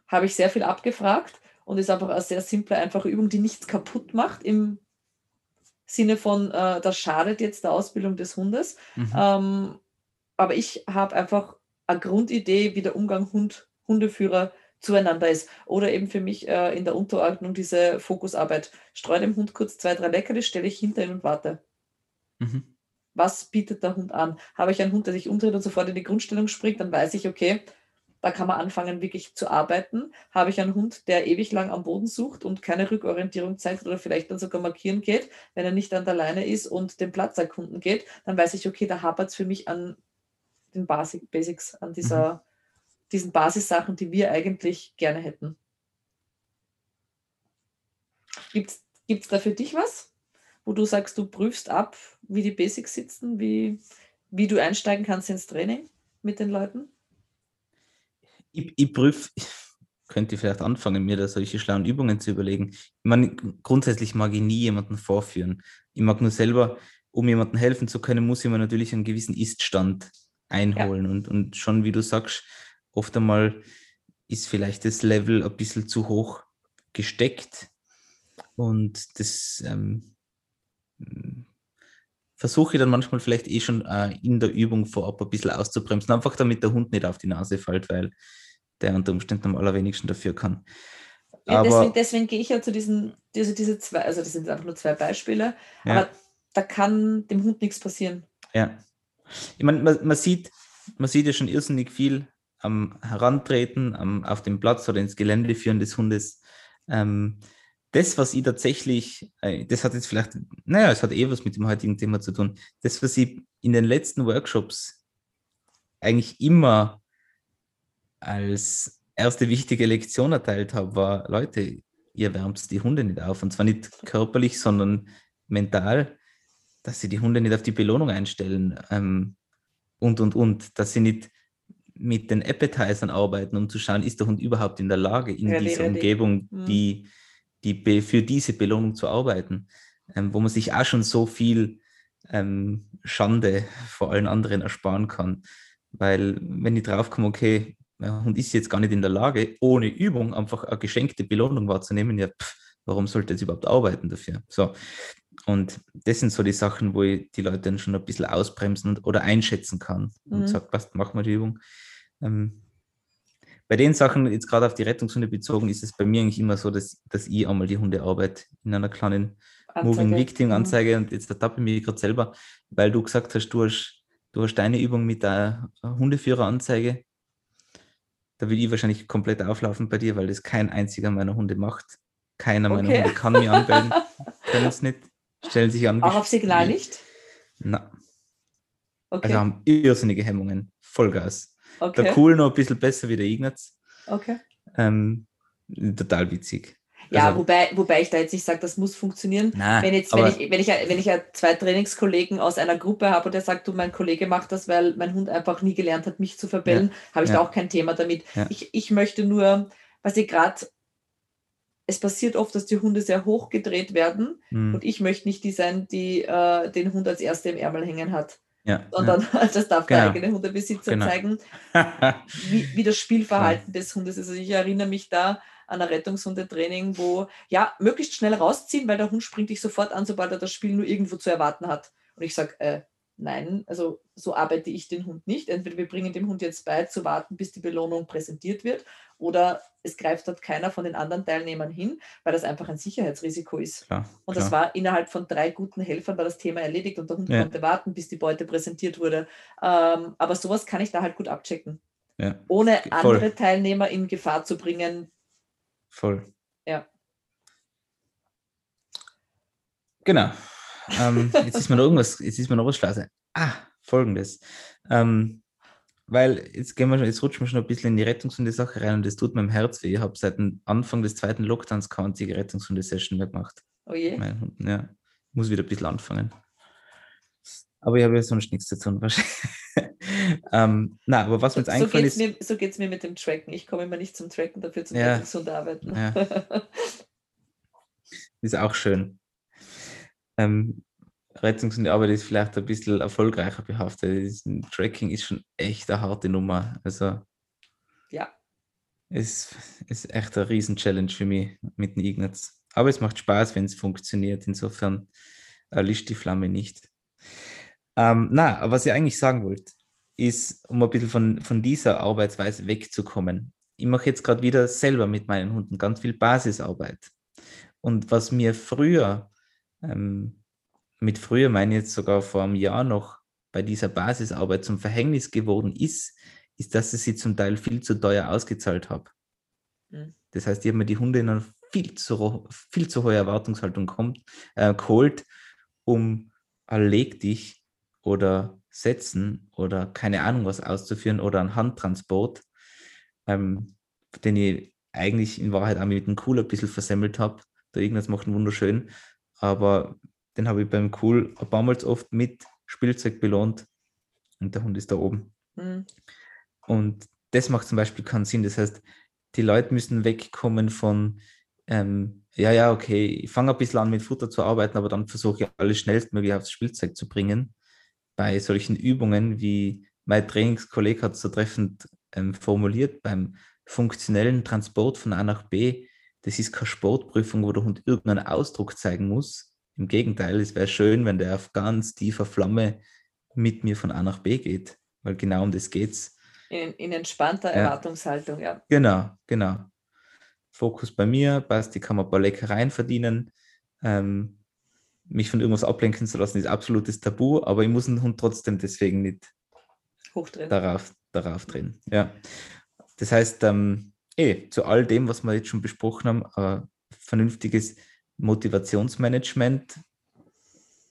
Habe ich sehr viel abgefragt und ist einfach eine sehr simple, einfache Übung, die nichts kaputt macht im Sinne von, äh, das schadet jetzt der Ausbildung des Hundes. Mhm. Ähm, aber ich habe einfach eine Grundidee, wie der Umgang Hund, Hundeführer zueinander ist. Oder eben für mich äh, in der Unterordnung diese Fokusarbeit. Streue dem Hund kurz zwei, drei Leckerlis, stelle ich hinter ihn und warte. Mhm. Was bietet der Hund an? Habe ich einen Hund, der sich umdreht und sofort in die Grundstellung springt, dann weiß ich, okay, da kann man anfangen, wirklich zu arbeiten. Habe ich einen Hund, der ewig lang am Boden sucht und keine Rückorientierung zeigt oder vielleicht dann sogar markieren geht, wenn er nicht an der Leine ist und den Platz erkunden geht, dann weiß ich, okay, da hapert es für mich an den Basic, Basics, an dieser, mhm. diesen Basissachen, die wir eigentlich gerne hätten. Gibt es da für dich was, wo du sagst, du prüfst ab, wie die Basics sitzen, wie, wie du einsteigen kannst ins Training mit den Leuten? Ich, ich prüfe, könnte ich vielleicht anfangen, mir da solche schlauen Übungen zu überlegen. Ich meine, grundsätzlich mag ich nie jemanden vorführen. Ich mag nur selber, um jemandem helfen zu können, muss ich mir natürlich einen gewissen Iststand einholen. Ja. Und, und schon, wie du sagst, oft einmal ist vielleicht das Level ein bisschen zu hoch gesteckt. Und das ähm, versuche ich dann manchmal vielleicht eh schon äh, in der Übung vorab ein bisschen auszubremsen, einfach damit der Hund nicht auf die Nase fällt, weil der unter Umständen am allerwenigsten dafür kann. Ja, deswegen, deswegen, gehe ich ja zu diesen, also diese zwei, also das sind einfach nur zwei Beispiele, ja. aber da kann dem Hund nichts passieren. Ja. Ich meine, man, man, sieht, man sieht ja schon irrsinnig viel am Herantreten, am, auf dem Platz oder ins Gelände führen des Hundes. Ähm, das, was ich tatsächlich, äh, das hat jetzt vielleicht, naja, es hat eh was mit dem heutigen Thema zu tun, das, was ich in den letzten Workshops eigentlich immer als erste wichtige Lektion erteilt habe, war, Leute, ihr wärmt die Hunde nicht auf. Und zwar nicht körperlich, sondern mental, dass sie die Hunde nicht auf die Belohnung einstellen ähm, und, und, und, dass sie nicht mit den Appetizern arbeiten, um zu schauen, ist der Hund überhaupt in der Lage, in ja, dieser Umgebung, mhm. die, die für diese Belohnung zu arbeiten, ähm, wo man sich auch schon so viel ähm, Schande vor allen anderen ersparen kann. Weil wenn ich draufkomme, okay, und ist jetzt gar nicht in der Lage, ohne Übung einfach eine geschenkte Belohnung wahrzunehmen, ja, pff, warum sollte es überhaupt arbeiten dafür? So, Und das sind so die Sachen, wo ich die Leute dann schon ein bisschen ausbremsen oder einschätzen kann und Mhm. sage, was machen wir die Übung. Ähm, bei den Sachen, jetzt gerade auf die Rettungshunde bezogen, ist es bei mir eigentlich immer so, dass, dass ich einmal die Hundearbeit in einer kleinen Moving Anzeige. Victim Mhm. Anzeige und jetzt ertappe ich mich gerade selber, weil du gesagt hast, du hast, du hast deine Übung mit der Hundeführeranzeige. Da will ich wahrscheinlich komplett auflaufen bei dir, weil das kein einziger meiner Hunde macht. Keiner meiner Okay. Hunde kann mich anbellen, können es nicht, stellen sich an. Auch auf Signal nicht? Na, Okay. also haben irrsinnige Hemmungen, Vollgas. Okay. Der Cool noch ein bisschen besser wie der Ignaz. okay. Ähm, total witzig. Ja, Also- wobei, wobei ich da jetzt nicht sage, das muss funktionieren. Nein, Wenn, jetzt, wenn, ich, wenn, ich, wenn ich ja zwei Trainingskollegen aus einer Gruppe habe und der sagt, du, mein Kollege macht das, weil mein Hund einfach nie gelernt hat, mich zu verbellen, habe ich ja. da auch kein Thema damit. Ja. Ich, ich möchte nur, was ich gerade, es passiert oft, dass die Hunde sehr hoch gedreht werden Hm, und ich möchte nicht die sein, die äh, den Hund als Erste im Ärmel hängen hat, ja, sondern das darf Genau. der eigene Hundebesitzer Genau. zeigen ja. wie, wie das Spielverhalten des Hundes ist. Also ich erinnere mich da an ein Rettungshundetraining, wo ja, möglichst schnell rausziehen, weil der Hund springt dich sofort an, sobald er das Spiel nur irgendwo zu erwarten hat. Und ich sage, äh, nein, also so arbeite ich den Hund nicht. Entweder wir bringen dem Hund jetzt bei, zu warten, bis die Belohnung präsentiert wird, oder es greift dort keiner von den anderen Teilnehmern hin, weil das einfach ein Sicherheitsrisiko ist. Klar, Und klar. das war innerhalb von drei guten Helfern war das Thema erledigt und der Hund Ja. konnte warten, bis die Beute präsentiert wurde. Ähm, aber sowas kann ich da halt gut abchecken ja, ohne Voll. andere Teilnehmer in Gefahr zu bringen. voll. Ja. Genau. Ähm, jetzt ist mir noch irgendwas, jetzt ist mir noch was schlau. sein. Ah, folgendes. Ähm, weil jetzt gehen wir schon, jetzt rutschen wir schon ein bisschen in die Rettungshunde-Sache rein und das tut meinem Herz weh. Ich habe seit dem Anfang des zweiten Lockdowns keine einzige Rettungshunde-Session mehr gemacht. Oh je. Mein ja, muss wieder ein bisschen anfangen. Aber ich habe ja sonst nichts zu tun. wahrscheinlich. ähm, na, aber was mir jetzt so eingefallen geht es ist, mir, so geht's mir mit dem Tracken. Ich komme immer nicht zum Tracken, dafür zum Ja. Rettungshundearbeiten. Ja. ist auch schön. Ähm, Rettungshundearbeit ist vielleicht ein bisschen erfolgreicher behaftet. Das Tracking ist schon echt eine harte Nummer. Also ja. es ist echt eine Riesen-Challenge für mich mit dem Ignaz. Aber es macht Spaß, wenn es funktioniert. Insofern erlischt die Flamme nicht. Ähm, na, aber was ich eigentlich sagen wollte, ist, um ein bisschen von, von dieser Arbeitsweise wegzukommen. Ich mache jetzt gerade wieder selber mit meinen Hunden ganz viel Basisarbeit. Und was mir früher, ähm, mit früher meine ich jetzt sogar vor einem Jahr noch, bei dieser Basisarbeit zum Verhängnis geworden ist, ist, dass ich sie zum Teil viel zu teuer ausgezahlt habe. Mhm. Das heißt, ich habe mir die Hunde in eine viel zu, viel zu hohe Erwartungshaltung kommt, äh, geholt, um ein Leg dich oder Setzen oder keine Ahnung was auszuführen oder einen Handtransport, ähm, den ich eigentlich in Wahrheit auch mit dem Cool ein bisschen versemmelt habe. Der Ignaz macht ihn wunderschön, aber den habe ich beim Cool ein paar Mal oft mit Spielzeug belohnt und der Hund ist da oben. Hm. Und das macht zum Beispiel keinen Sinn. Das heißt, die Leute müssen wegkommen von, ähm, ja, ja, okay, ich fange ein bisschen an mit Futter zu arbeiten, aber dann versuche ich alles schnellstmöglich aufs Spielzeug zu bringen. Bei solchen Übungen, wie mein Trainingskollege hat es so treffend ähm, formuliert, beim funktionellen Transport von A nach B, das ist keine Sportprüfung, wo der Hund irgendeinen Ausdruck zeigen muss. Im Gegenteil, es wäre schön, wenn der auf ganz tiefer Flamme mit mir von A nach B geht, weil genau um das geht's. In, in entspannter Ja. Erwartungshaltung, ja. Genau, genau. Fokus bei mir, Basti kann man ein paar Leckereien verdienen. Ähm, mich von irgendwas ablenken zu lassen, ist absolutes Tabu, aber ich muss den Hund trotzdem deswegen nicht Hochdrehen. darauf, darauf drehen. Ja. Das heißt, ähm, eh, zu all dem, was wir jetzt schon besprochen haben, äh, vernünftiges Motivationsmanagement,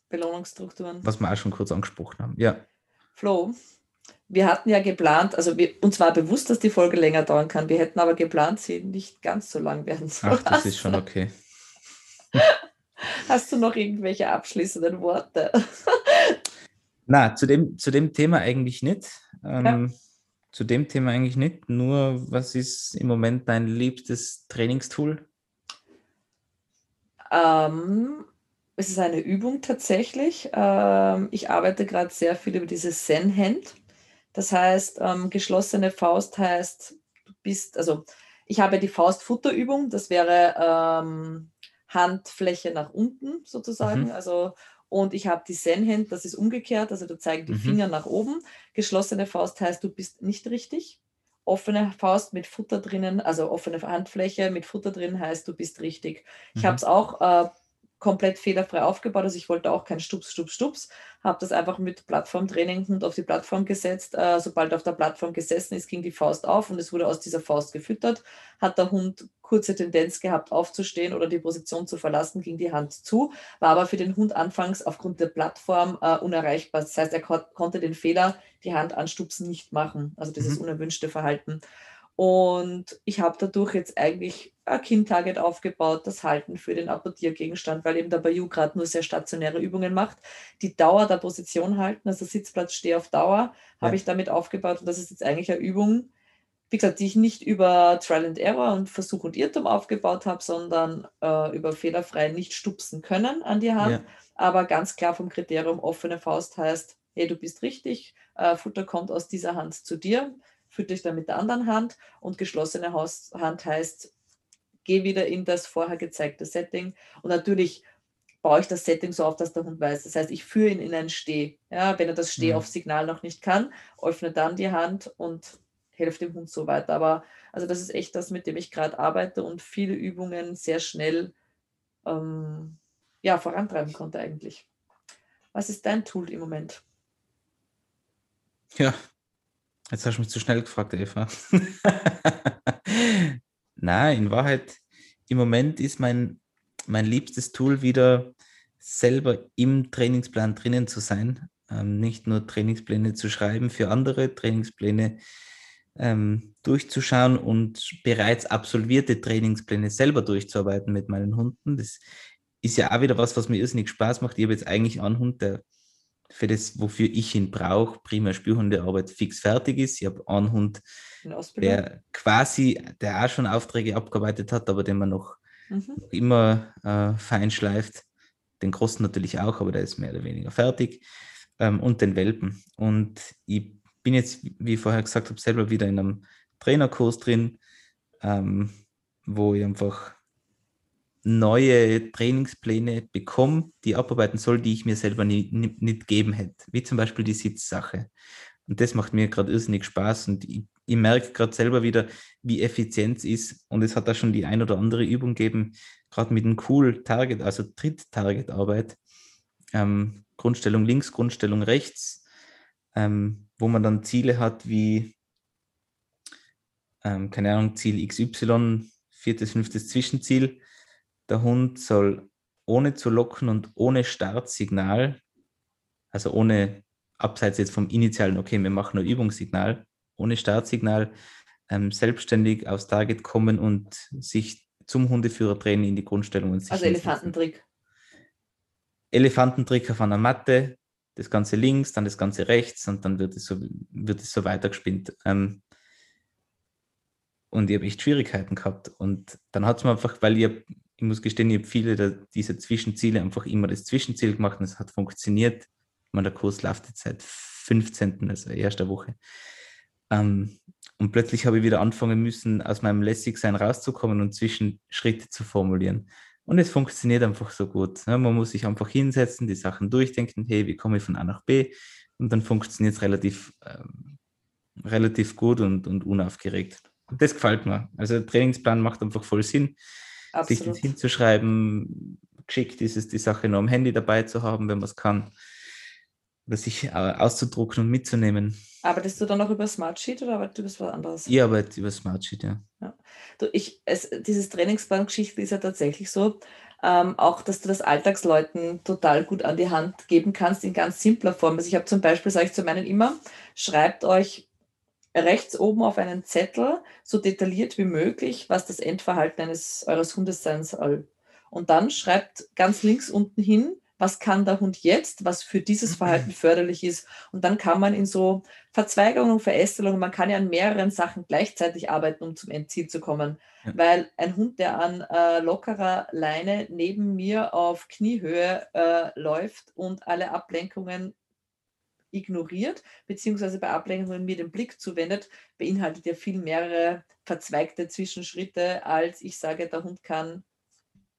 Belohnungsstrukturen. was wir auch schon kurz angesprochen haben. Ja, Flo, wir hatten ja geplant, also wir, uns war bewusst, dass die Folge länger dauern kann. Wir hätten aber geplant, sie nicht ganz so lang werden zu ach, das ist lassen. schon okay. Hast du noch irgendwelche abschließenden Worte? Na, zu dem, zu dem Thema eigentlich nicht. Ähm, Zu dem Thema eigentlich nicht. Nur, was ist im Moment dein liebstes Trainingstool? Ähm, es ist eine Übung tatsächlich. Ähm, ich arbeite gerade sehr viel über dieses Zen-Hand. Das heißt, ähm, geschlossene Faust heißt, du bist, also ich habe die Faustfutterübung, das wäre ähm, Handfläche nach unten sozusagen. Mhm. Also und ich habe die Zen-Hand, das ist umgekehrt, also da zeigen die mhm. Finger nach oben. Geschlossene Faust heißt, du bist nicht richtig. Offene Faust mit Futter drinnen, also offene Handfläche mit Futter drin heißt, du bist richtig. Ich mhm. habe es auch äh, komplett fehlerfrei aufgebaut. Also ich wollte auch kein Stups, Stups, Stups. Habe das einfach mit Plattformtraining Hund auf die Plattform gesetzt. Äh, sobald auf der Plattform gesessen ist, ging die Faust auf und es wurde aus dieser Faust gefüttert. Hat der Hund kurze Tendenz gehabt, aufzustehen oder die Position zu verlassen, ging die Hand zu, war aber für den Hund anfangs aufgrund der Plattform äh, unerreichbar. Das heißt, er ko konnte den Fehler, die Hand anstupsen, nicht machen. Also dieses mhm. unerwünschte Verhalten. Und ich habe dadurch jetzt eigentlich ein Kind-Target aufgebaut, das Halten für den Apportiergegenstand, weil eben der Bayou gerade nur sehr stationäre Übungen macht. Die Dauer der Position halten, also Sitzplatz, Steh auf Dauer, ja. habe ich damit aufgebaut. Und das ist jetzt eigentlich eine Übung, wie gesagt, die ich nicht über Trial and Error und Versuch und Irrtum aufgebaut habe, sondern äh, über fehlerfrei nicht stupsen können an die Hand. Ja. Aber ganz klar vom Kriterium offene Faust heißt, hey, du bist richtig, äh, Futter kommt aus dieser Hand zu dir dich dann mit der anderen Hand und geschlossene Hand heißt, geh wieder in das vorher gezeigte Setting und natürlich baue ich das Setting so auf, dass der Hund weiß. Das heißt, ich führe ihn in ein Steh. Ja, wenn er das Steh mhm. auf Signal noch nicht kann, öffne dann die Hand und helfe dem Hund so weiter. Aber also das ist echt das, mit dem ich gerade arbeite und viele Übungen sehr schnell ähm, ja, vorantreiben konnte eigentlich. Was ist dein Tool im Moment? Ja, Jetzt hast du mich zu schnell gefragt, Eva. Nein, in Wahrheit, im Moment ist mein, mein liebstes Tool wieder selber im Trainingsplan drinnen zu sein. Ähm, nicht nur Trainingspläne zu schreiben für andere, Trainingspläne ähm, durchzuschauen und bereits absolvierte Trainingspläne selber durchzuarbeiten mit meinen Hunden. Das ist ja auch wieder was, was mir irrsinnig Spaß macht. Ich habe jetzt eigentlich einen Hund, der für das, wofür ich ihn brauche, primär Spielhundearbeit fix fertig ist. Ich habe einen Hund, der quasi, der auch schon Aufträge abgearbeitet hat, aber den man noch mhm. immer äh, fein schleift. Den großen natürlich auch, aber der ist mehr oder weniger fertig. Ähm, und den Welpen. Und ich bin jetzt, wie ich vorher gesagt habe, selber wieder in einem Trainerkurs drin, ähm, wo ich einfach neue Trainingspläne bekomme, die abarbeiten soll, die ich mir selber nie, nie, nicht geben hätte. Wie zum Beispiel die Sitzsache. Und das macht mir gerade irrsinnig Spaß und ich, ich merke gerade selber wieder, wie effizient es ist. Und es hat da schon die ein oder andere Übung gegeben, gerade mit einem Cool Target, also Tritt-Target-Arbeit. Ähm, Grundstellung links, Grundstellung rechts, ähm, wo man dann Ziele hat wie, ähm, keine Ahnung, Ziel XY, viertes, fünftes Zwischenziel der Hund soll ohne zu locken und ohne Startsignal, also ohne abseits jetzt vom initialen, okay, wir machen nur Übungssignal, ohne Startsignal, ähm, selbstständig aufs Target kommen und sich zum Hundeführer drehen in die Grundstellung. Und sich also Elefantentrick. Elefantentrick auf einer Matte, das Ganze links, dann das Ganze rechts und dann wird es so, wird es so weitergespinnt. Ähm, und ich habe echt Schwierigkeiten gehabt. Und dann hat es mir einfach, weil ich ich muss gestehen, ich habe viele dieser Zwischenziele einfach immer das Zwischenziel gemacht und es hat funktioniert. meine, der Kurs läuft jetzt seit 15., also erster Woche. Ähm, und plötzlich habe ich wieder anfangen müssen, aus meinem Lässigsein rauszukommen und Zwischenschritte zu formulieren. Und es funktioniert einfach so gut. Ja, man muss sich einfach hinsetzen, die Sachen durchdenken, hey, wie komme ich von A nach B? Und dann funktioniert es relativ, ähm, relativ gut und, und unaufgeregt. Und das gefällt mir. Also der Trainingsplan macht einfach voll Sinn. Absolut. sich das hinzuschreiben. Geschickt ist es, die Sache nur am Handy dabei zu haben, wenn man es kann. Oder sich äh, auszudrucken und mitzunehmen. Arbeitest du dann auch über Smartsheet oder arbeitest du über was anderes? Ich arbeite über Smartsheet, ja. ja. Du, ich, es, dieses Trainingsplan-Geschichte ist ja tatsächlich so, ähm, auch, dass du das Alltagsleuten total gut an die Hand geben kannst in ganz simpler Form. Also ich habe zum Beispiel, sage ich zu meinen immer, schreibt euch rechts oben auf einen Zettel so detailliert wie möglich, was das Endverhalten eines eures Hundes sein soll. Und dann schreibt ganz links unten hin, was kann der Hund jetzt, was für dieses Verhalten förderlich ist. Und dann kann man in so Verzweigungen und Verästelungen, man kann ja an mehreren Sachen gleichzeitig arbeiten, um zum Endziel zu kommen. Ja. Weil ein Hund, der an äh, lockerer Leine neben mir auf Kniehöhe äh, läuft und alle Ablenkungen ignoriert, beziehungsweise bei Ablenkungen mir den Blick zuwendet, beinhaltet ja viel mehrere verzweigte Zwischenschritte, als ich sage, der Hund kann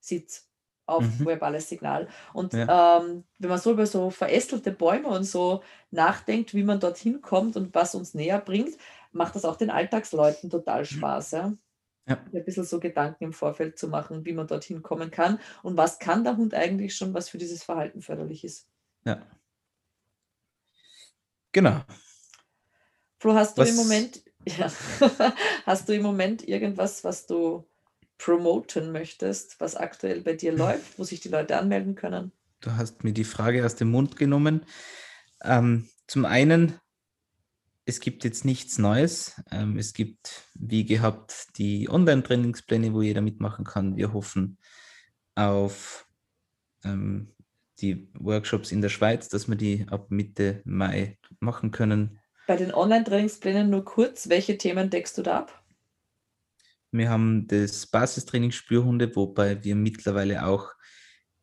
Sitz. auf mhm. verbales Signal. Und ja. ähm, wenn man so über so verästelte Bäume und so nachdenkt, wie man dorthin kommt und was uns näher bringt, macht das auch den Alltagsleuten total Spaß. Ja? Ja. Ein bisschen so Gedanken im Vorfeld zu machen, wie man dorthin kommen kann und was kann der Hund eigentlich schon, was für dieses Verhalten förderlich ist. Ja. Genau. Flo, hast du was? im Moment, ja, hast du im Moment irgendwas, was du promoten möchtest, was aktuell bei dir läuft, wo sich die Leute anmelden können? Du hast mir die Frage aus dem Mund genommen. Ähm, zum einen, es gibt jetzt nichts Neues. Ähm, es gibt, wie gehabt, die Online-Trainingspläne, wo jeder mitmachen kann. Wir hoffen auf ähm, die Workshops in der Schweiz, dass wir die ab Mitte Mai machen können. Bei den Online-Trainingsplänen nur kurz, welche Themen deckst du da ab? Wir haben das Basistraining Spürhunde, wobei wir mittlerweile auch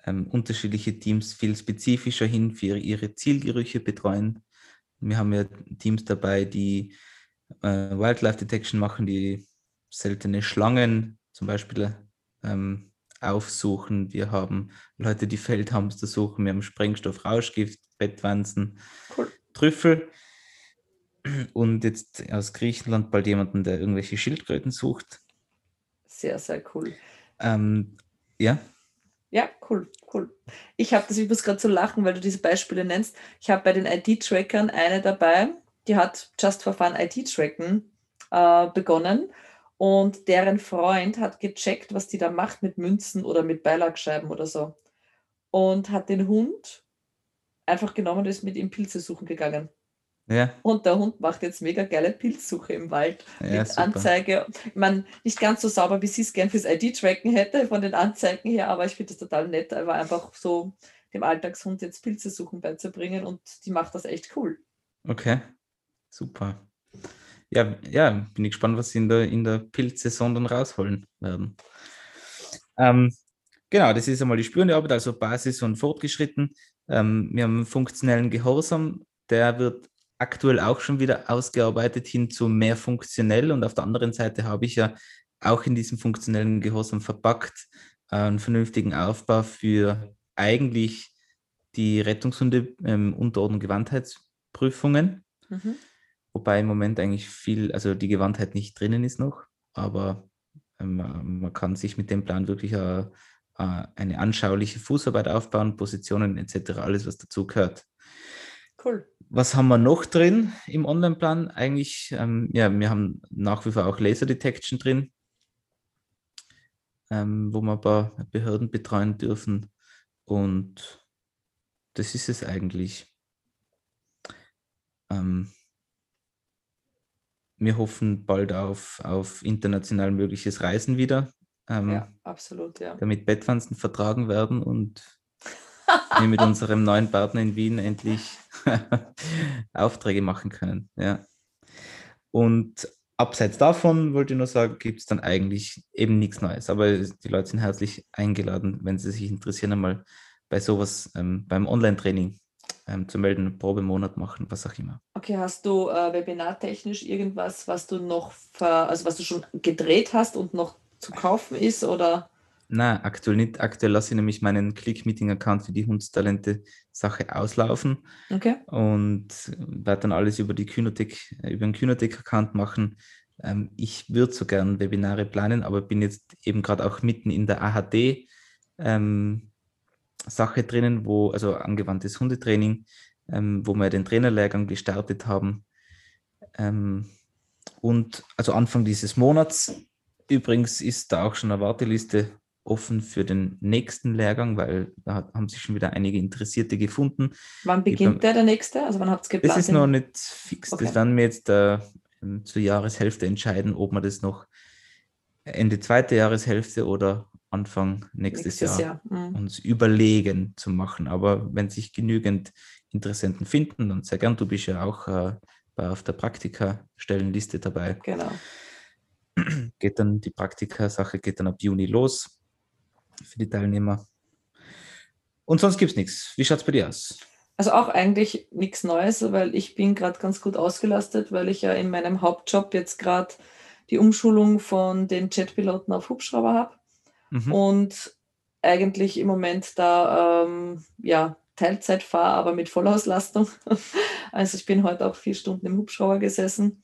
ähm, unterschiedliche Teams viel spezifischer hin für ihre Zielgerüche betreuen. Wir haben ja Teams dabei, die äh, Wildlife Detection machen, die seltene Schlangen zum Beispiel ähm, aufsuchen. Wir haben Leute, die Feldhamster suchen. Wir haben Sprengstoff, Rauschgift, Bettwanzen, cool. Trüffel. Und jetzt aus Griechenland bald jemanden, der irgendwelche Schildkröten sucht. Sehr, sehr cool. Ähm, ja. Ja, cool, cool. Ich habe das, ich muss gerade so lachen, weil du diese Beispiele nennst. Ich habe bei den ID-Trackern eine dabei, die hat Just for Fun ID-Tracken äh, begonnen und deren Freund hat gecheckt, was die da macht mit Münzen oder mit Beilagscheiben oder so. Und hat den Hund einfach genommen und ist mit ihm Pilze suchen gegangen. Ja. Und der Hund macht jetzt mega geile Pilzsuche im Wald ja, mit super. Anzeige. Ich meine, nicht ganz so sauber, wie sie es gern fürs ID-Tracken hätte, von den Anzeigen her, aber ich finde das total nett, aber einfach so dem Alltagshund jetzt Pilze suchen beizubringen und die macht das echt cool. Okay, super. Ja, ja, bin ich gespannt, was sie in der, in der Pilzsaison dann rausholen werden. Ähm, genau, das ist einmal die spürende Arbeit, also Basis und fortgeschritten. Ähm, wir haben einen funktionellen Gehorsam, der wird aktuell auch schon wieder ausgearbeitet hin zu mehr funktionell und auf der anderen Seite habe ich ja auch in diesem funktionellen Gehorsam verpackt äh, einen vernünftigen Aufbau für eigentlich die Rettungshunde ähm, Unterordnung Gewandheitsprüfungen, mhm. Wobei im Moment eigentlich viel, also die Gewandheit nicht drinnen ist noch, aber ähm, man kann sich mit dem Plan wirklich äh, äh, eine anschauliche Fußarbeit aufbauen, Positionen etc., alles was dazu gehört. Cool. Was haben wir noch drin im Online-Plan? Eigentlich, ähm, ja, wir haben nach wie vor auch Laser Detection drin, ähm, wo wir ein paar Behörden betreuen dürfen. Und das ist es eigentlich. Ähm, wir hoffen bald auf, auf international mögliches Reisen wieder. Ähm, ja, absolut, ja. Damit Bettwanzen vertragen werden und wir mit unserem neuen Partner in Wien endlich Aufträge machen können. Ja. Und abseits davon wollte ich nur sagen, gibt es dann eigentlich eben nichts Neues. Aber die Leute sind herzlich eingeladen, wenn sie sich interessieren, einmal bei sowas ähm, beim Online-Training ähm, zu melden, Probemonat machen, was auch immer. Okay, hast du äh, webinartechnisch irgendwas, was du noch, ver, also was du schon gedreht hast und noch zu kaufen ist oder? Nein, aktuell nicht. Aktuell lasse ich nämlich meinen Click-Meeting-Account für die Hundstalente-Sache auslaufen. Okay. Und werde dann alles über die Kynotech, äh, über den Kynotech-Account machen. Ähm, ich würde so gern Webinare planen, aber bin jetzt eben gerade auch mitten in der AHD ähm, Sache drinnen, wo, also angewandtes Hundetraining, ähm, wo wir den Trainerlehrgang gestartet haben. Ähm, und also Anfang dieses Monats Übrigens ist da auch schon eine Warteliste offen für den nächsten Lehrgang, weil da haben sich schon wieder einige Interessierte gefunden. Wann beginnt der, der nächste? Also wann habt ihr geplant? Das ist noch nicht fix. Okay. Das werden wir jetzt äh, zur Jahreshälfte entscheiden, ob wir das noch Ende zweite Jahreshälfte oder Anfang nächstes, nächstes Jahr, Jahr. Mhm. uns überlegen zu machen. Aber wenn sich genügend Interessenten finden, dann sehr gern. Du bist ja auch äh, auf der Praktika-Stellenliste dabei. Genau. Geht dann die Praktika-Sache geht dann ab Juni los für die Teilnehmer. Und sonst gibt es nichts. Wie schaut es bei dir aus? Also auch eigentlich nichts Neues, weil ich bin gerade ganz gut ausgelastet, weil ich ja in meinem Hauptjob jetzt gerade die Umschulung von den Jetpiloten auf Hubschrauber habe. Mhm. Und eigentlich im Moment da ähm, ja, Teilzeit fahre, aber mit Vollauslastung. Also ich bin heute auch vier Stunden im Hubschrauber gesessen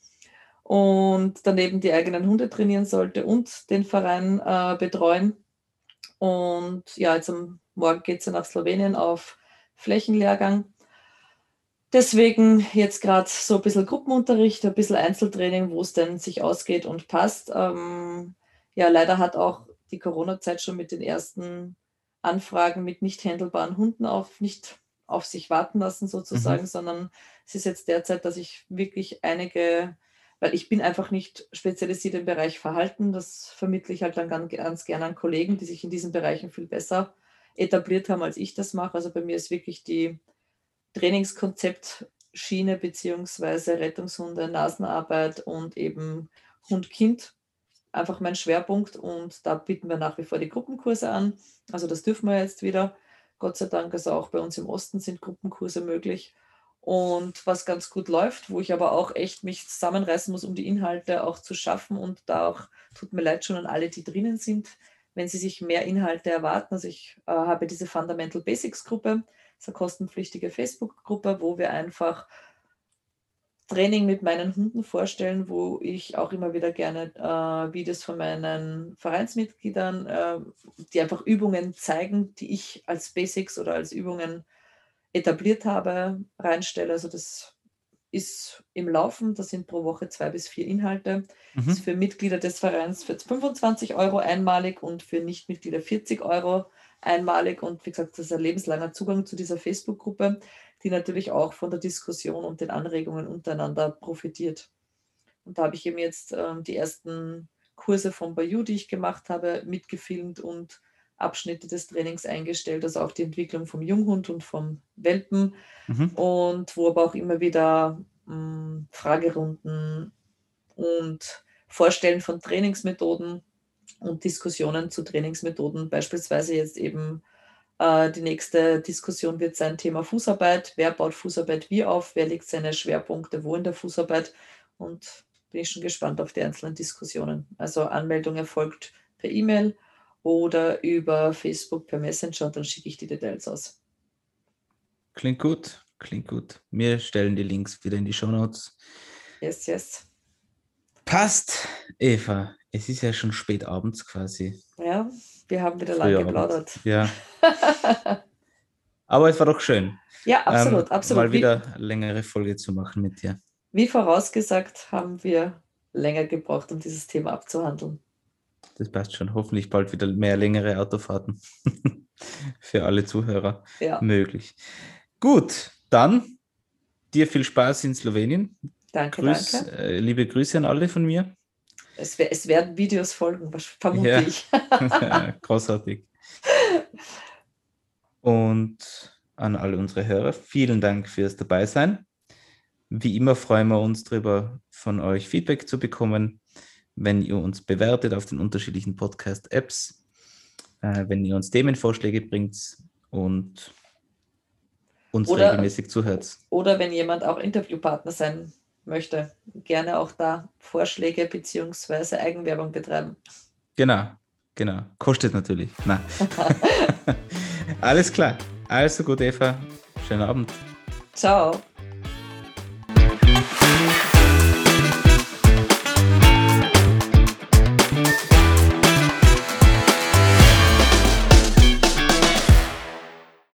und daneben die eigenen Hunde trainieren sollte und den Verein äh, betreuen. Und ja, jetzt am Morgen geht es ja nach Slowenien auf Flächenlehrgang. Deswegen jetzt gerade so ein bisschen Gruppenunterricht, ein bisschen Einzeltraining, wo es denn sich ausgeht und passt. Ähm, ja, leider hat auch die Corona-Zeit schon mit den ersten Anfragen mit nicht handelbaren Hunden auf, nicht auf sich warten lassen sozusagen, mhm. sondern es ist jetzt derzeit, dass ich wirklich einige, weil ich bin einfach nicht spezialisiert im Bereich Verhalten, das vermittle ich halt dann ganz, ganz gerne an Kollegen, die sich in diesen Bereichen viel besser etabliert haben, als ich das mache. Also bei mir ist wirklich die Trainingskonzeptschiene beziehungsweise Rettungshunde, Nasenarbeit und eben Hund-Kind einfach mein Schwerpunkt und da bieten wir nach wie vor die Gruppenkurse an. Also das dürfen wir jetzt wieder. Gott sei Dank, also auch bei uns im Osten sind Gruppenkurse möglich. Und was ganz gut läuft, wo ich aber auch echt mich zusammenreißen muss, um die Inhalte auch zu schaffen und da auch, tut mir leid schon an alle, die drinnen sind, wenn sie sich mehr Inhalte erwarten. Also ich äh, habe diese Fundamental Basics Gruppe, das ist eine kostenpflichtige Facebook-Gruppe, wo wir einfach Training mit meinen Hunden vorstellen, wo ich auch immer wieder gerne äh, Videos von meinen Vereinsmitgliedern, äh, die einfach Übungen zeigen, die ich als Basics oder als Übungen etabliert habe, reinstelle. Also das ist im Laufen, das sind pro Woche zwei bis vier Inhalte. Mhm. Das ist für Mitglieder des Vereins für 25 Euro einmalig und für Nichtmitglieder 40 Euro einmalig. Und wie gesagt, das ist ein lebenslanger Zugang zu dieser Facebook-Gruppe die natürlich auch von der Diskussion und den Anregungen untereinander profitiert. Und da habe ich eben jetzt äh, die ersten Kurse von Bayou, die ich gemacht habe, mitgefilmt und Abschnitte des Trainings eingestellt, also auch die Entwicklung vom Junghund und vom Welpen. Mhm. Und wo aber auch immer wieder mh, hm, Fragerunden und Vorstellen von Trainingsmethoden und Diskussionen zu Trainingsmethoden, beispielsweise jetzt eben äh, die nächste Diskussion wird sein Thema Fußarbeit. Wer baut Fußarbeit wie auf? Wer legt seine Schwerpunkte wo in der Fußarbeit? Und bin ich schon gespannt auf die einzelnen Diskussionen. Also Anmeldung erfolgt per E-Mail oder über Facebook per Messenger und dann schicke ich die Details aus. Klingt gut, klingt gut. Wir stellen die Links wieder in die Show Notes. Yes, yes. Passt, Eva. Es ist ja schon spät abends quasi. Ja, wir haben wieder lange geplaudert. Ja. Aber es war doch schön. Ja, absolut, ähm, absolut. Mal wieder eine längere Folge zu machen mit dir. Wie vorausgesagt, haben wir länger gebraucht, um dieses Thema abzuhandeln. Das passt schon. Hoffentlich bald wieder mehr längere Autofahrten für alle Zuhörer ja. möglich. Gut, dann dir viel Spaß in Slowenien. Danke, Grüß, danke. Äh, liebe Grüße an alle von mir. Es, es werden Videos folgen, vermute ja. ich. Großartig. Und an alle unsere Hörer, vielen Dank fürs Dabeisein. Wie immer freuen wir uns darüber, von euch Feedback zu bekommen, wenn ihr uns bewertet auf den unterschiedlichen Podcast-Apps, äh, wenn ihr uns Themenvorschläge bringt und uns oder, regelmäßig zuhört. Oder wenn jemand auch Interviewpartner sein möchte, gerne auch da Vorschläge bzw. Eigenwerbung betreiben. Genau, genau. Kostet natürlich. Nein. Alles klar. Also gut, Eva. Schönen Abend. Ciao.